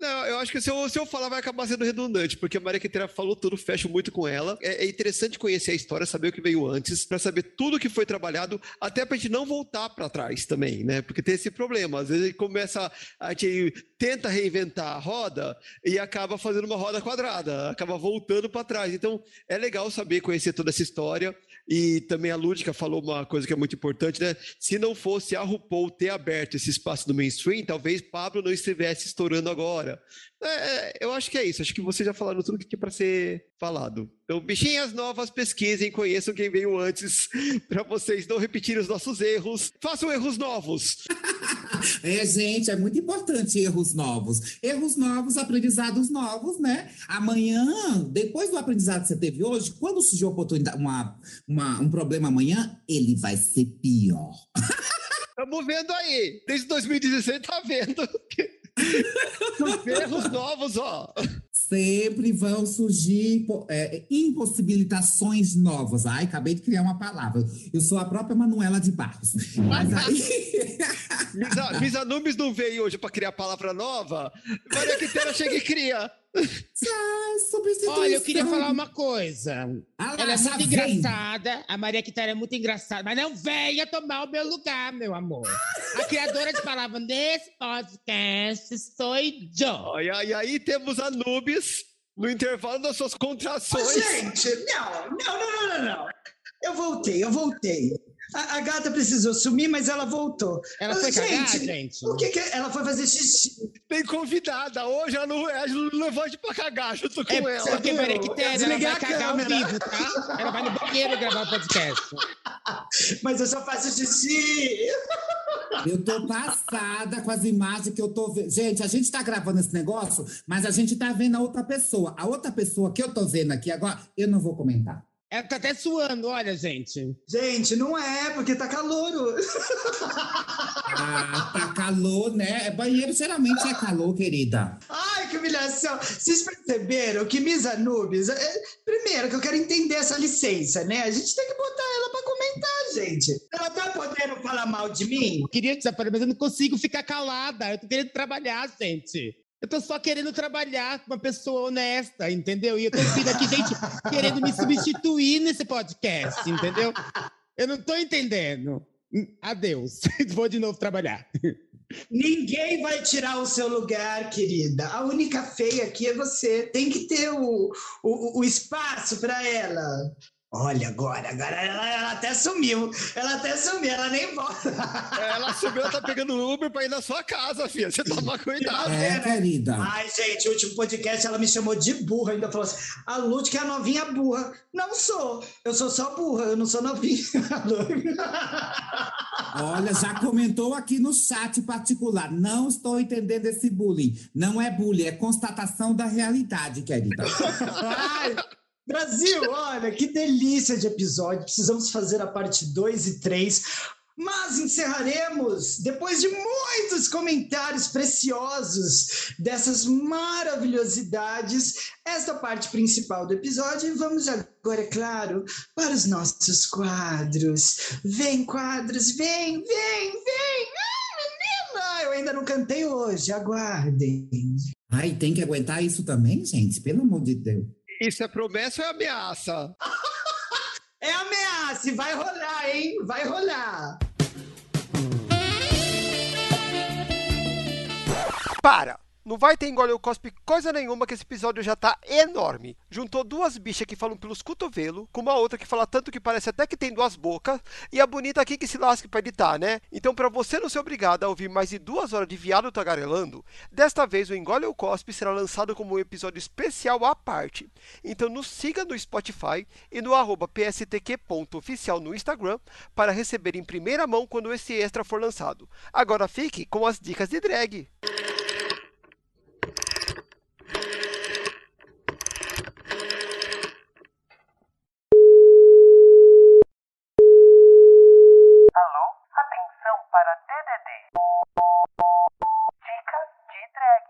S2: não, eu acho que se eu, se eu falar vai acabar sendo redundante, porque a Maria Quintera falou tudo, fecho muito com ela. É, é interessante conhecer a história, saber o que veio antes, para saber tudo que foi trabalhado, até pra gente não voltar para trás também, né? Porque tem esse problema. Às vezes começa, a gente tenta reinventar a roda e acaba fazendo uma roda quadrada, acaba voltando para trás. Então, é legal saber conhecer toda essa história. E também a Lúdica falou uma coisa que é muito importante, né? Se não fosse a RuPaul ter aberto esse espaço no mainstream, talvez Pablo não estivesse estourando agora. É, é eu acho que é isso. Acho que vocês já falaram tudo que tinha para ser falado. Então, bichinhas novas, pesquisem, conheçam quem veio antes, [LAUGHS] para vocês não repetirem os nossos erros. Façam erros novos. [LAUGHS]
S3: é, gente, é muito importante erros novos. Erros novos, aprendizados novos, né? Amanhã, depois do aprendizado que você teve hoje, quando surgir oportunidade, uma, uma, um problema amanhã, ele vai ser pior. [LAUGHS]
S2: Estamos vendo aí. Desde 2016 tá vendo. Os erros novos, ó.
S3: Sempre vão surgir é, impossibilitações novas. Ai, acabei de criar uma palavra. Eu sou a própria Manuela de Barros. Mas aí... [LAUGHS]
S2: Misa, Misa Numes não veio hoje para criar palavra nova. Maria Quitéria chega e cria.
S6: Olha, eu queria falar uma coisa.
S3: Ah lá,
S6: Ela é muito
S3: vem.
S6: engraçada. A Maria Quitéria é muito engraçada. Mas não venha tomar o meu lugar, meu amor. A criadora de palavras nesse podcast sou eu.
S2: E aí, aí temos a Nubes no intervalo das suas contrações.
S1: gente, não, não, não, não, não, não. Eu voltei, eu voltei. A, a gata precisou sumir, mas ela voltou.
S6: Ela foi cagar, gente?
S1: O que que é? Ela foi fazer xixi.
S2: Tem convidada. Hoje ela não, ela não gente pra cagar junto com
S6: É
S2: ela.
S6: porque Maria
S1: Eu
S6: Quitéria ela
S1: desliguei
S6: vai
S1: a
S6: cagar ao
S1: câmera.
S6: vivo, tá? Ela vai no banheiro gravar o podcast. [LAUGHS]
S1: Mas eu só faço xixi.
S3: Eu tô passada com as imagens que eu tô vendo. Gente, a gente tá gravando esse negócio, mas a gente tá vendo a outra pessoa. A outra pessoa que eu tô vendo aqui agora, eu não vou comentar.
S6: Ela tá até suando, olha, gente.
S1: Gente, não é, porque tá calor.
S3: Ah, tá calor, né? Banheiro geralmente é calor, querida.
S1: Ai, que humilhação. Vocês perceberam que Miss Anubis... é- primeiro, que eu quero entender essa licença, né? A gente tem que botar ela pra comentar, gente. Ela tá podendo falar mal de mim?
S6: Eu queria desaparecer, mas eu não consigo ficar calada. Eu tô querendo trabalhar, gente. Eu tô só querendo trabalhar com uma pessoa honesta, entendeu? E eu tô vindo aqui, gente, [LAUGHS] querendo me substituir nesse podcast, entendeu? Eu não tô entendendo. Hum, Adeus. [LAUGHS] Vou de novo trabalhar.
S1: Ninguém vai tirar o seu lugar, querida. A única feia aqui é você. Tem que ter o, o, o espaço para ela. Olha, agora, agora ela, ela até sumiu. Ela até sumiu, ela nem volta.
S2: Ela subiu, tá pegando o Uber pra ir na sua casa, filha. Você toma cuidado.
S3: É, querida.
S1: Ai, gente, o último podcast ela me chamou de burra, ainda falou assim: a Lute que é a novinha burra. Não sou, eu sou só burra, eu não sou novinha. [LAUGHS]
S3: Olha, já comentou aqui no chat particular. Não estou entendendo esse bullying. Não é bullying, é constatação da realidade, querida. [LAUGHS]
S1: Ai, Brasil, olha, que delícia de episódio. Precisamos fazer a parte 2 e 3. Mas encerraremos, depois de muitos comentários preciosos dessas maravilhosidades, esta parte principal do episódio. E vamos agora, é claro, para os nossos quadros. Vem, quadros, vem, vem, vem! Ai, menina! Eu ainda não cantei hoje, aguardem.
S3: Ai, tem que aguentar isso também, gente? Pelo amor de Deus.
S2: Isso é promessa ou é ameaça? [LAUGHS]
S1: É ameaça, e vai rolar, hein? Vai rolar.
S2: Para! Não vai ter engole o cospe coisa nenhuma que esse episódio já tá enorme. Juntou duas bichas que falam pelos cotovelos, com uma outra que fala tanto que parece até que tem duas bocas, e a bonita aqui que se lasque pra editar, né? Então, pra você não ser obrigado a ouvir mais de duas horas de viado tagarelando, desta vez o Engole o Cospe será lançado como um episódio especial à parte. Então nos siga no Spotify e no arroba pstq.oficial no Instagram para receber em primeira mão quando esse extra for lançado. Agora fique com as dicas de drag.
S8: Para DDD. Dica de drag.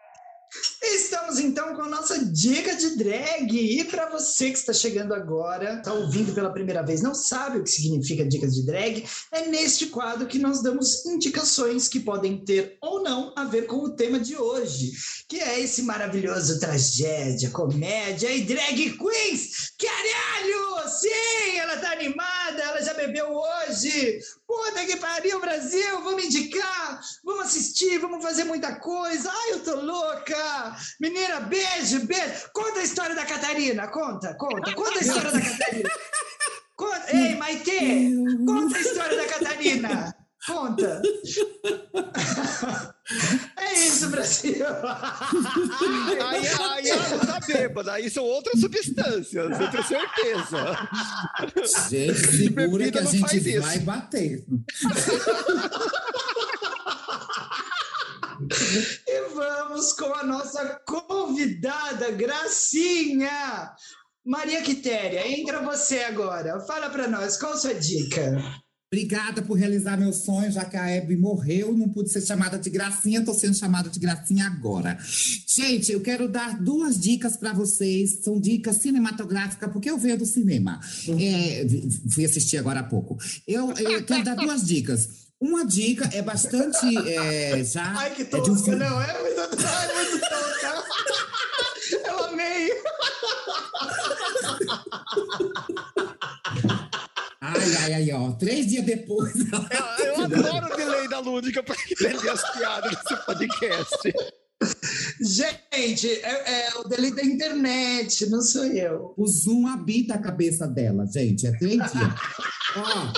S1: Estamos então com a nossa dica de drag. E para você que está chegando agora, está ouvindo pela primeira vez, não sabe o que significa dicas de drag, é neste quadro que nós damos indicações que podem ter ou não a ver com o tema de hoje, que é esse maravilhoso tragédia, comédia e drag queens. Caralho! Sim, ela tá animada, ela já bebeu hoje. Puta que pariu, Brasil! Vamos indicar, vamos assistir, vamos fazer muita coisa. Ai, eu tô louca! Menina, beijo, beijo. Conta a história da Catarina, conta, conta, conta a história da Catarina. Conta. Ei, Maitê, conta a história da Catarina. Conta. [LAUGHS] É isso, Brasil.
S2: Aí, aí ela não tá bêbada, aí são outras substâncias, eu tenho certeza.
S3: Gente, segura que a
S2: não
S3: gente
S2: faz isso.
S3: vai bater. [LAUGHS]
S1: E vamos com a nossa convidada, Gracinha. Maria Quitéria, entra você agora. Fala para nós, qual a sua dica?
S3: Obrigada por realizar meu sonho, já que a Hebe morreu, não pude ser chamada de gracinha, estou sendo chamada de gracinha agora. Gente, eu quero dar duas dicas para vocês, são dicas cinematográficas, porque eu venho do cinema. É, fui assistir agora há pouco. Eu, eu quero dar duas dicas. Uma dica é bastante. é, já
S1: Ai, que
S3: é de um
S1: tosca,
S3: filme-
S1: não, é muito, [LAUGHS] ai, muito tosca. Eu amei.
S3: Ai, ai, ai, ó. Três dias depois. [LAUGHS]
S2: Eu, eu adoro o delay da Lúdica para entender as piadas desse podcast.
S1: Gente, é, é o delay da internet, não sou eu.
S3: O Zoom habita a cabeça dela, gente. É três dias. Ó,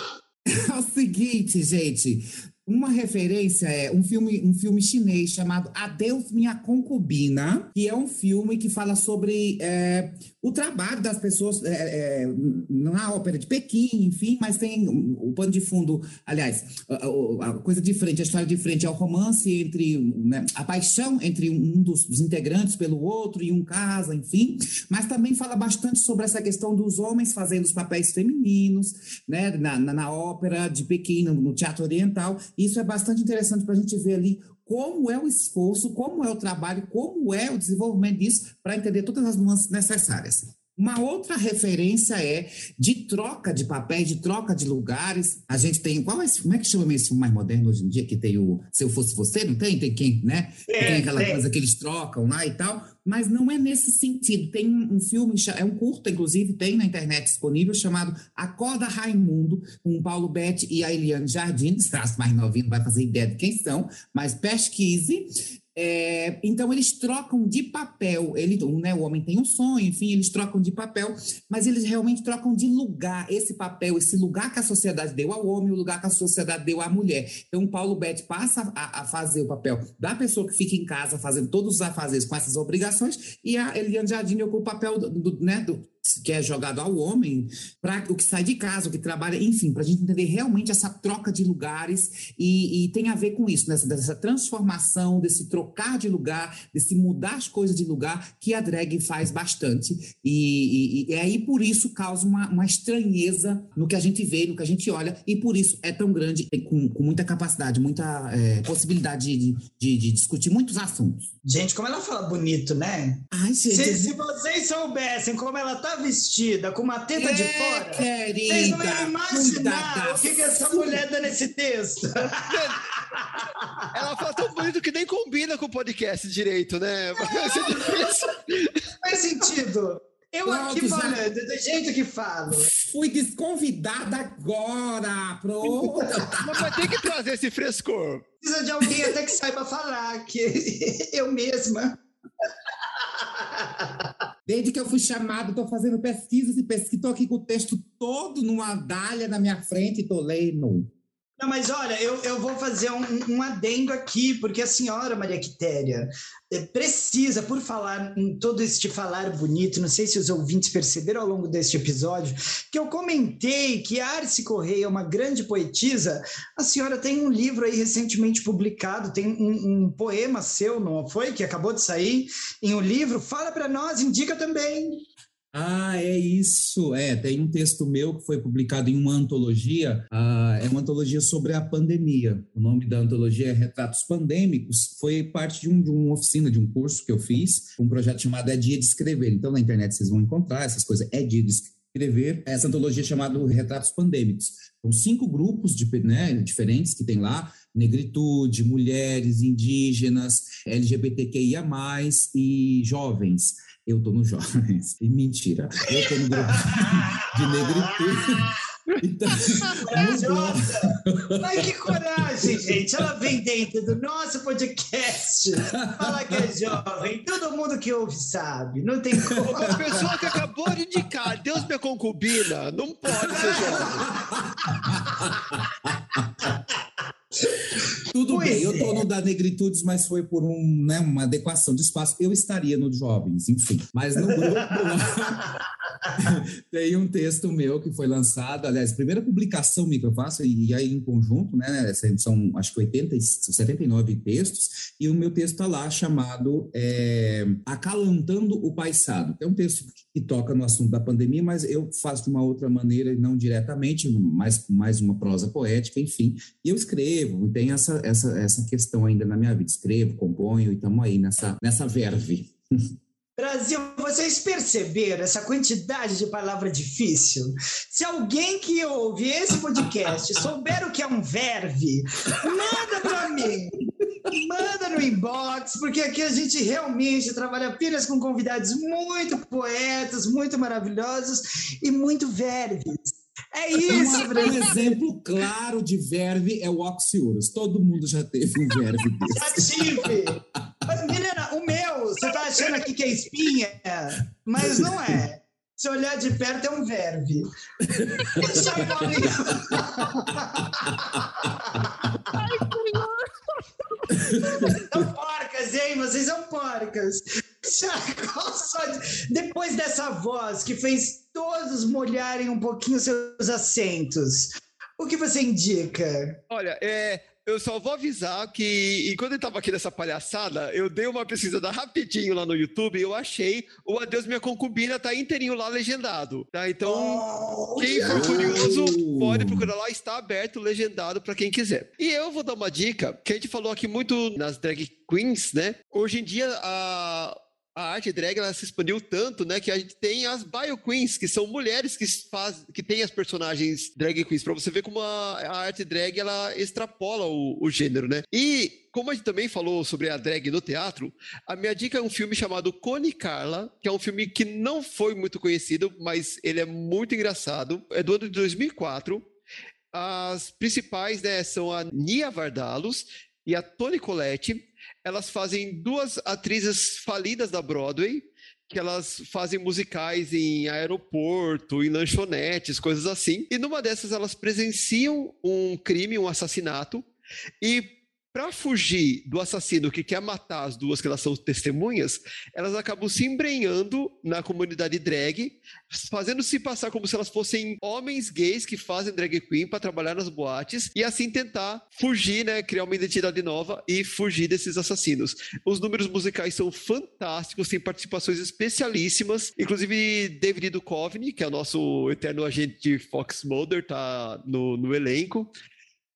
S3: é o seguinte, gente. Uma referência é um filme, um filme chinês chamado Adeus Minha Concubina, que é um filme que fala sobre é, o trabalho das pessoas é, é, na ópera de Pequim, enfim, mas tem o pano de fundo, aliás, a, a- a coisa de frente, a história de frente é o romance entre né, a paixão entre um dos, dos integrantes pelo outro e um casa, enfim, mas também fala bastante sobre essa questão dos homens fazendo os papéis femininos, né, na, na, na ópera de Pequim, no, no teatro oriental. Isso é bastante interessante para a gente ver ali como é o esforço, como é o trabalho, como é o desenvolvimento disso, para entender todas as nuances necessárias. Uma outra referência é de troca de papéis, de troca de lugares. A gente tem. Qual é como é que chama esse filme mais moderno hoje em dia? Que tem o Se Eu Fosse Você, não tem? Tem quem, né? Que tem aquela
S1: tem.
S3: coisa que eles trocam lá e tal. Mas não é nesse sentido. Tem um, filme, é um curto, inclusive, tem na internet disponível, chamado Acorda Raimundo, com o Paulo Betti e a Eliane Jardim. As mais novinhos não vai fazer ideia de quem são, mas pesquise. É, então eles trocam de papel, ele, né, o homem tem um sonho, enfim, eles trocam de papel, mas eles realmente trocam de lugar, esse papel, esse lugar que a sociedade deu ao homem, o lugar que a sociedade deu à mulher. Então Paulo Betti passa a, a fazer o papel da pessoa que fica em casa fazendo todos os afazeres com essas obrigações, e a Eliane Jardim ocupa o papel do, do- né, do, que é jogado ao homem, para o que sai de casa, o que trabalha, enfim, para a gente entender realmente essa troca de lugares e, e tem a ver com isso, nessa, dessa transformação, desse trocar de lugar, desse mudar as coisas de lugar que a drag faz bastante e, e, e aí por isso causa uma, uma estranheza no que a gente vê, no que a gente olha e por isso é tão grande, com, com muita capacidade, muita é, possibilidade de, de, de discutir muitos assuntos.
S1: Gente, como ela fala bonito, né?
S3: Ai, gente,
S1: Se, se vocês soubessem como ela tá vestida, com uma teta de
S3: é,
S1: fora,
S3: querida,
S1: vocês não iam imaginar o que, que essa mulher dá nesse texto. [LAUGHS]
S2: Ela fala tão bonito que nem combina com o podcast direito, né? [LAUGHS] Vai ser difícil.
S1: Faz sentido. Eu
S3: Pronto,
S1: aqui
S3: já-
S1: falando, do jeito que falo.
S3: Fui desconvidada agora, pronto. [LAUGHS]
S2: Mas vai ter que trazer esse frescor.
S1: Precisa de alguém até que saiba falar, que eu mesma.
S3: Desde que eu fui chamado, estou fazendo pesquisas e pesquisas, estou aqui com o texto todo numa dália na minha frente e estou lendo.
S1: Não, mas olha, eu, eu vou fazer um, um adendo aqui, porque a senhora Maria Quitéria eh, precisa, por falar em todo este falar bonito, não sei se os ouvintes perceberam ao longo deste episódio, que eu comentei que Arce Correia é uma grande poetisa. A senhora tem um livro aí recentemente publicado, tem um, um poema seu, não foi? Que acabou de sair em um livro. Fala para nós, indica também.
S5: Ah, é isso. É, tem um texto meu que foi publicado em uma antologia. ah, é uma antologia sobre a pandemia. O nome da antologia é Retratos Pandêmicos. Foi parte de, um, de uma oficina, de um curso que eu fiz, um projeto chamado É Dia de Escrever. Então, na internet vocês vão encontrar essas coisas. É Dia de Escrever. Essa antologia é chamada Retratos Pandêmicos. São cinco grupos de, né, diferentes que tem lá. Negritude, mulheres, indígenas, LGBTQIA+, e jovens. Eu tô no jovens. E mentira. Eu tô no grupo [LAUGHS] de negritude. Então,
S1: Corajosa! Ai, que coragem, gente! Ela vem dentro do nosso podcast. Fala que é jovem. Todo mundo que ouve sabe. Não tem como.
S2: Uma pessoa que acabou de indicar Deus minha concubina, não pode ser jovem. [LAUGHS] [LAUGHS]
S5: Tudo
S1: Pois
S5: bem, eu tô
S1: é.
S5: no da negritudes, mas foi por um, né, uma adequação de espaço. Eu estaria no jovens, enfim. Mas no grupo. [LAUGHS] [LAUGHS] Tem um texto meu que foi lançado, aliás, primeira publicação minha que eu faço, e aí em conjunto, né? São acho que 80, são 79 textos, e o meu texto está lá chamado é, Acalantando o Paisado. É um texto que toca no assunto da pandemia, mas eu faço de uma outra maneira, não diretamente, mais, mais uma prosa poética, enfim. E eu escrevo, e tem essa, essa, essa questão ainda na minha vida. Escrevo, componho, e estamos aí nessa, nessa verve. [LAUGHS]
S1: Brasil, vocês perceberam essa quantidade de palavra difícil? Se alguém que ouve esse podcast [LAUGHS] souber o que é um verve, manda para mim. Manda no inbox, porque aqui a gente realmente trabalha apenas com convidados muito poetas, muito maravilhosos e muito verves. É isso,
S5: Um
S1: Brasil.
S5: exemplo claro de verve é o oxiurus. Todo mundo já teve um verve [LAUGHS] desse.
S1: Já tive. Mas, Milena, o meu, você tá achando aqui que é espinha, mas não é. Se olhar de perto, é um verve. Deixa eu São porcas, hein? Vocês são porcas. Depois dessa voz que fez todos molharem um pouquinho seus assentos, o que você indica?
S2: Olha, é, eu só vou avisar que enquanto eu estava aqui nessa palhaçada, eu dei uma pesquisada rapidinho lá no YouTube e eu achei o Adeus Minha Concubina tá inteirinho lá legendado, tá? Então,
S1: Oh,
S2: quem
S1: yeah.
S2: for curioso, pode procurar lá, está aberto, legendado para quem quiser. E eu vou dar uma dica, que a gente falou aqui muito nas drag queens, né? Hoje em dia, a, a arte drag ela se expandiu tanto, né, que a gente tem as bio queens, que são mulheres que faz, que têm as personagens drag queens, para você ver como a, a arte drag ela extrapola o, o gênero, né? E como a gente também falou sobre a drag no teatro, a minha dica é um filme chamado Cone Carla, que é um filme que não foi muito conhecido, mas ele é muito engraçado. É do ano de 2004. As principais né, são a Nia Vardalos e a Toni Collette. Elas fazem duas atrizes falidas da Broadway, que elas fazem musicais em aeroporto, em lanchonetes, coisas assim. E numa dessas elas presenciam um crime, um assassinato, e para fugir do assassino que quer matar as duas que elas são testemunhas, elas acabam se embrenhando na comunidade drag, fazendo se passar como se elas fossem homens gays que fazem drag queen para trabalhar nas boates e assim tentar fugir, né, criar uma identidade nova e fugir desses assassinos. Os números musicais são fantásticos, tem participações especialíssimas, inclusive David Duchovny, que é o nosso eterno agente Fox Mulder, tá no, no elenco.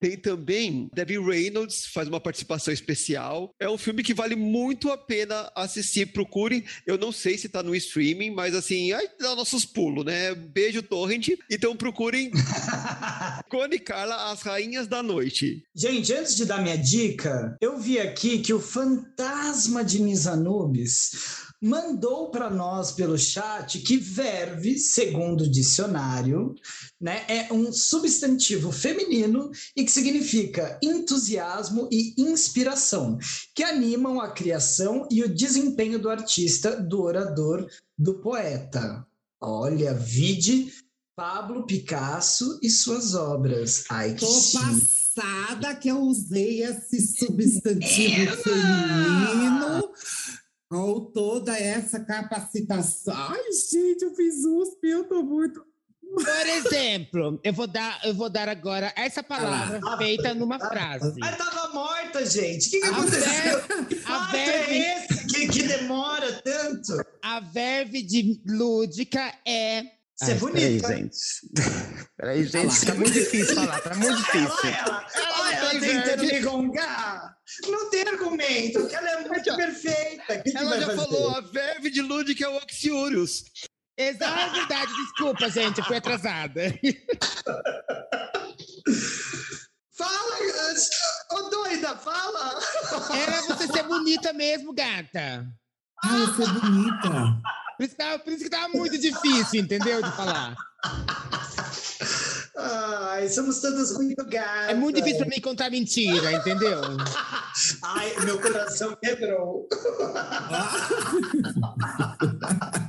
S2: Tem também Debbie Reynolds, faz uma participação especial. É um filme que vale muito a pena assistir. Procurem. Eu não sei se tá no streaming, mas assim, aí dá nossos pulos, né? Beijo, Torrent. Então procurem [LAUGHS] Cone Carla, As Rainhas da Noite.
S1: Gente, antes de dar minha dica, eu vi aqui que o fantasma de Misanubis mandou para nós pelo chat que verve, segundo o dicionário, né, é um substantivo feminino e que significa entusiasmo e inspiração, que animam a criação e o desempenho do artista, do orador, do poeta. Olha, vide Pablo Picasso e suas obras. Ai, que
S3: passada que eu usei esse [LAUGHS] substantivo feminino com toda essa capacitação. Ai, gente, eu fiz USP, eu tô muito.
S6: Por exemplo, eu vou dar, eu vou dar agora essa palavra feita numa frase.
S1: Mas tava morta, gente. O que, que
S6: A
S1: aconteceu?
S6: ver-
S1: Que
S6: a
S1: fato
S6: verve-
S1: é esse que, que demora tanto?
S6: A verve de lúdica é.
S1: Ser
S6: Ai,
S1: bonita.
S6: Peraí, gente. [LAUGHS] Peraí, gente, tá muito difícil falar, tá muito difícil.
S1: Olha ela,
S6: Ela
S1: olha ela
S6: tem
S1: tentando
S6: verve.
S1: me gongar. Não tem argumento, porque ela é muito perfeita. Que, que
S2: Ela
S1: vai
S2: já
S1: fazer?
S2: falou, a verve de Ludwig é o Oxiurius.
S6: Exato, é verdade, desculpa, gente, eu fui atrasada. [LAUGHS]
S1: Fala, ô doida, fala.
S6: Era você ser bonita mesmo, gata.
S3: Ai, eu sou bonita.
S6: Por isso, que tava, por isso que tava muito difícil, entendeu? De falar.
S1: Ai, somos todas muito gatas.
S6: É muito difícil pra mim contar mentira, entendeu? [LAUGHS]
S1: Ai, meu coração quebrou. [LAUGHS]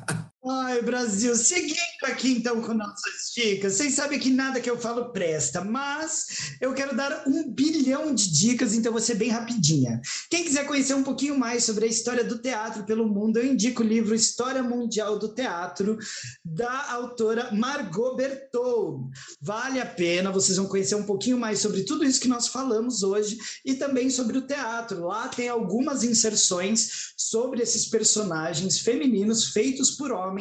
S1: Ai, Brasil, seguindo aqui então com nossas dicas. Vocês sabem que nada que eu falo presta, mas eu quero dar um bilhão de dicas, então vou ser bem rapidinha. Quem quiser conhecer um pouquinho mais sobre a história do teatro pelo mundo, eu indico o livro História Mundial do Teatro, da autora Margot Berthold. Vale a pena, vocês vão conhecer um pouquinho mais sobre tudo isso que nós falamos hoje e também sobre o teatro. Lá tem algumas inserções sobre esses personagens femininos feitos por homens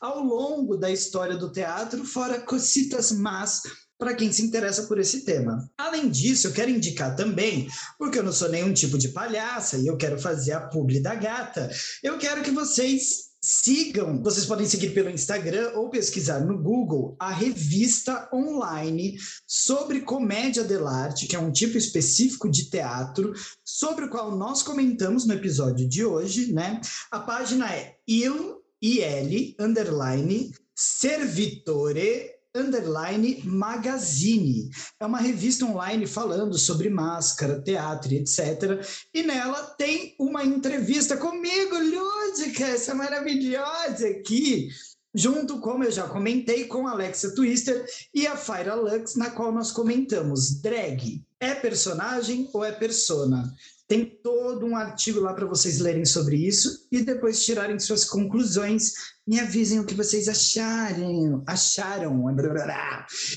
S1: ao longo da história do teatro, fora cositas más para quem se interessa por esse tema. Além disso, eu quero indicar também, porque eu não sou nenhum tipo de palhaça e eu quero fazer a publi da gata, eu quero que vocês sigam, vocês podem seguir pelo Instagram ou pesquisar no Google a revista online sobre comédia dell'arte, que é um tipo específico de teatro, sobre o qual nós comentamos no episódio de hoje, né? A página é il, il underline servitore underline magazine. É uma revista online falando sobre máscara, teatro, etc. E nela tem uma entrevista comigo, Lúdica, essa maravilhosa aqui, junto, como eu já comentei, com Alexa Twister e a Fyra Lux, na qual nós comentamos drag. É personagem ou é persona? Tem todo um artigo lá para vocês lerem sobre isso e depois tirarem suas conclusões. Me avisem o que vocês acharem, acharam.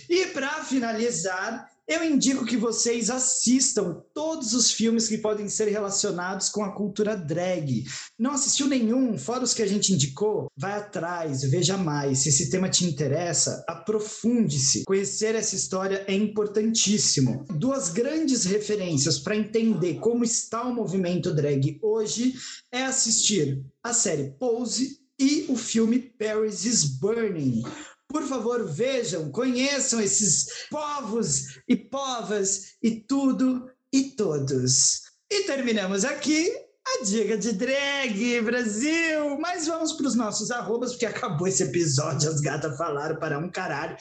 S1: E para finalizar, eu indico que vocês assistam todos os filmes que podem ser relacionados com a cultura drag. Não assistiu nenhum, fora os que a gente indicou? Vai atrás, veja mais. Se esse tema te interessa, aprofunde-se. Conhecer essa história é importantíssimo. Duas grandes referências para entender como está o movimento drag hoje é assistir a série Pose e o filme Paris is Burning. Por favor, vejam, conheçam esses povos e povas e tudo e todos. E terminamos aqui a dica de drag, Brasil! Mas vamos para os nossos arrobas, porque acabou esse episódio, as gatas falaram para um caralho.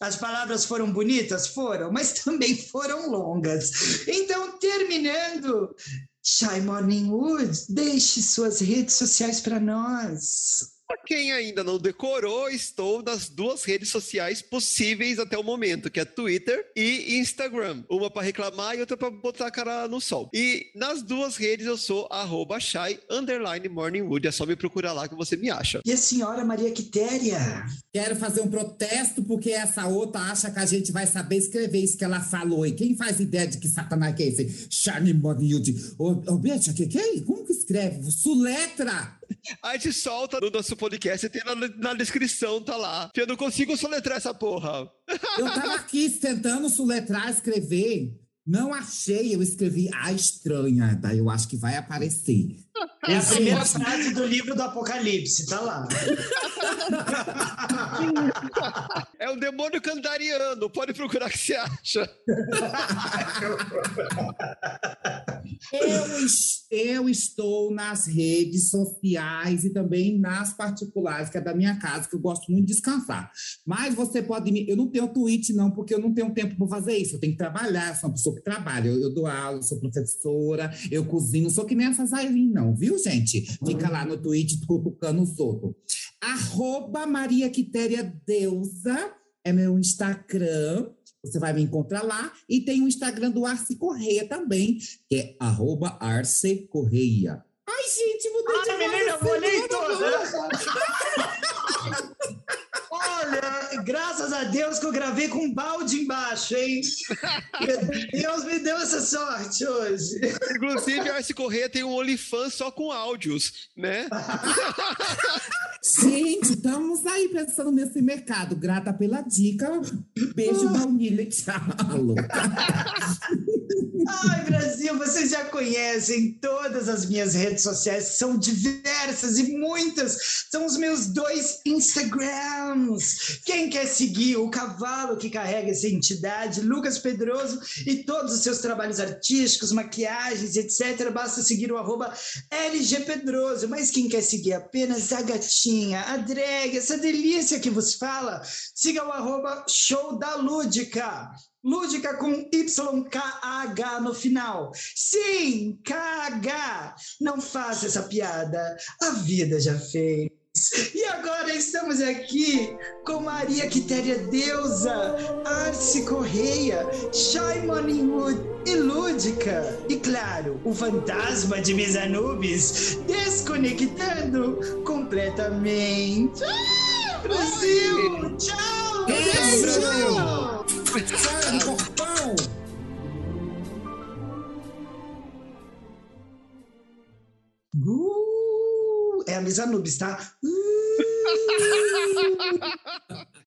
S1: As palavras foram bonitas? Foram, mas [LAUGHS] também foram longas. Então, terminando, Shy Morning Wood, deixe suas redes sociais para nós.
S2: Pra quem ainda não decorou, estou nas duas redes sociais possíveis até o momento, que é Twitter e Instagram. Uma para reclamar e outra para botar a cara no sol. E nas duas redes eu sou arroba shy, underline morningwood. É só me procurar lá que você me acha.
S1: E a senhora Maria Quitéria?
S3: Quero fazer um protesto porque essa outra acha que a gente vai saber escrever isso que ela falou. E quem faz ideia de que satanás que é esse? Charlie Morningwood. Ô, ô Betty, que, que é? Como que escreve? Suletra! [LAUGHS]
S2: A gente solta no nosso podcast tem na, na descrição, tá lá. Eu não consigo soletrar essa porra. [LAUGHS]
S3: Eu tava aqui tentando suletrar, escrever. Não achei, eu escrevi a estranha. Daí eu acho que vai aparecer.
S1: É a primeira frase do livro do Apocalipse, tá lá.
S2: É um demônio candariano. Pode procurar o que você acha.
S3: Eu, eu estou nas redes sociais e também nas particulares, que é da minha casa, que eu gosto muito de descansar. Mas você pode me. Eu não tenho tweet, não, porque eu não tenho tempo para fazer isso. Eu tenho que trabalhar, sou uma pessoa que trabalha. Eu, eu dou aula, sou professora, eu cozinho, não sou que nem essas aí, não, viu, gente? Fica lá no tweet cutucando os outros. Arroba Maria Quitéria Deusa é meu Instagram. Você vai me encontrar lá. E tem o Instagram do Arce Correia também, que é arroba Arce Correia. Ai, gente, mudei
S1: Ai,
S3: de
S1: menina, eu
S3: você
S1: toda. Olha, graças a Deus que eu gravei com um balde embaixo, hein? [LAUGHS] Deus me deu essa sorte hoje.
S2: Inclusive, a Arce Correia tem um OnlyFans só com áudios, né?
S3: Gente, estamos aí pensando nesse mercado. Grata pela dica. Beijo, baunilha. Tchau. [LAUGHS]
S1: Ai, Brasil, vocês já conhecem todas as minhas redes sociais, são diversas e muitas. São os meus dois Instagrams. Quem quer seguir o cavalo que carrega essa entidade, Lucas Pedroso, e todos os seus trabalhos artísticos, maquiagens, etc., basta seguir o arroba LG Pedroso. Mas quem quer seguir apenas a gatinha, a drag, essa delícia que vos fala, siga o arroba Show da Lúdica. Lúdica com YKH no final. Sim, KH. Não faça essa piada. A vida já fez. E agora estamos aqui com Maria Quitéria Deusa, Arce Correia, Shaimon Wood e Lúdica. E claro, o fantasma de Miss Anubis desconectando completamente. Ah, Brasil! Tchau!
S3: Beijo! Sai do portão!
S1: Uh, é a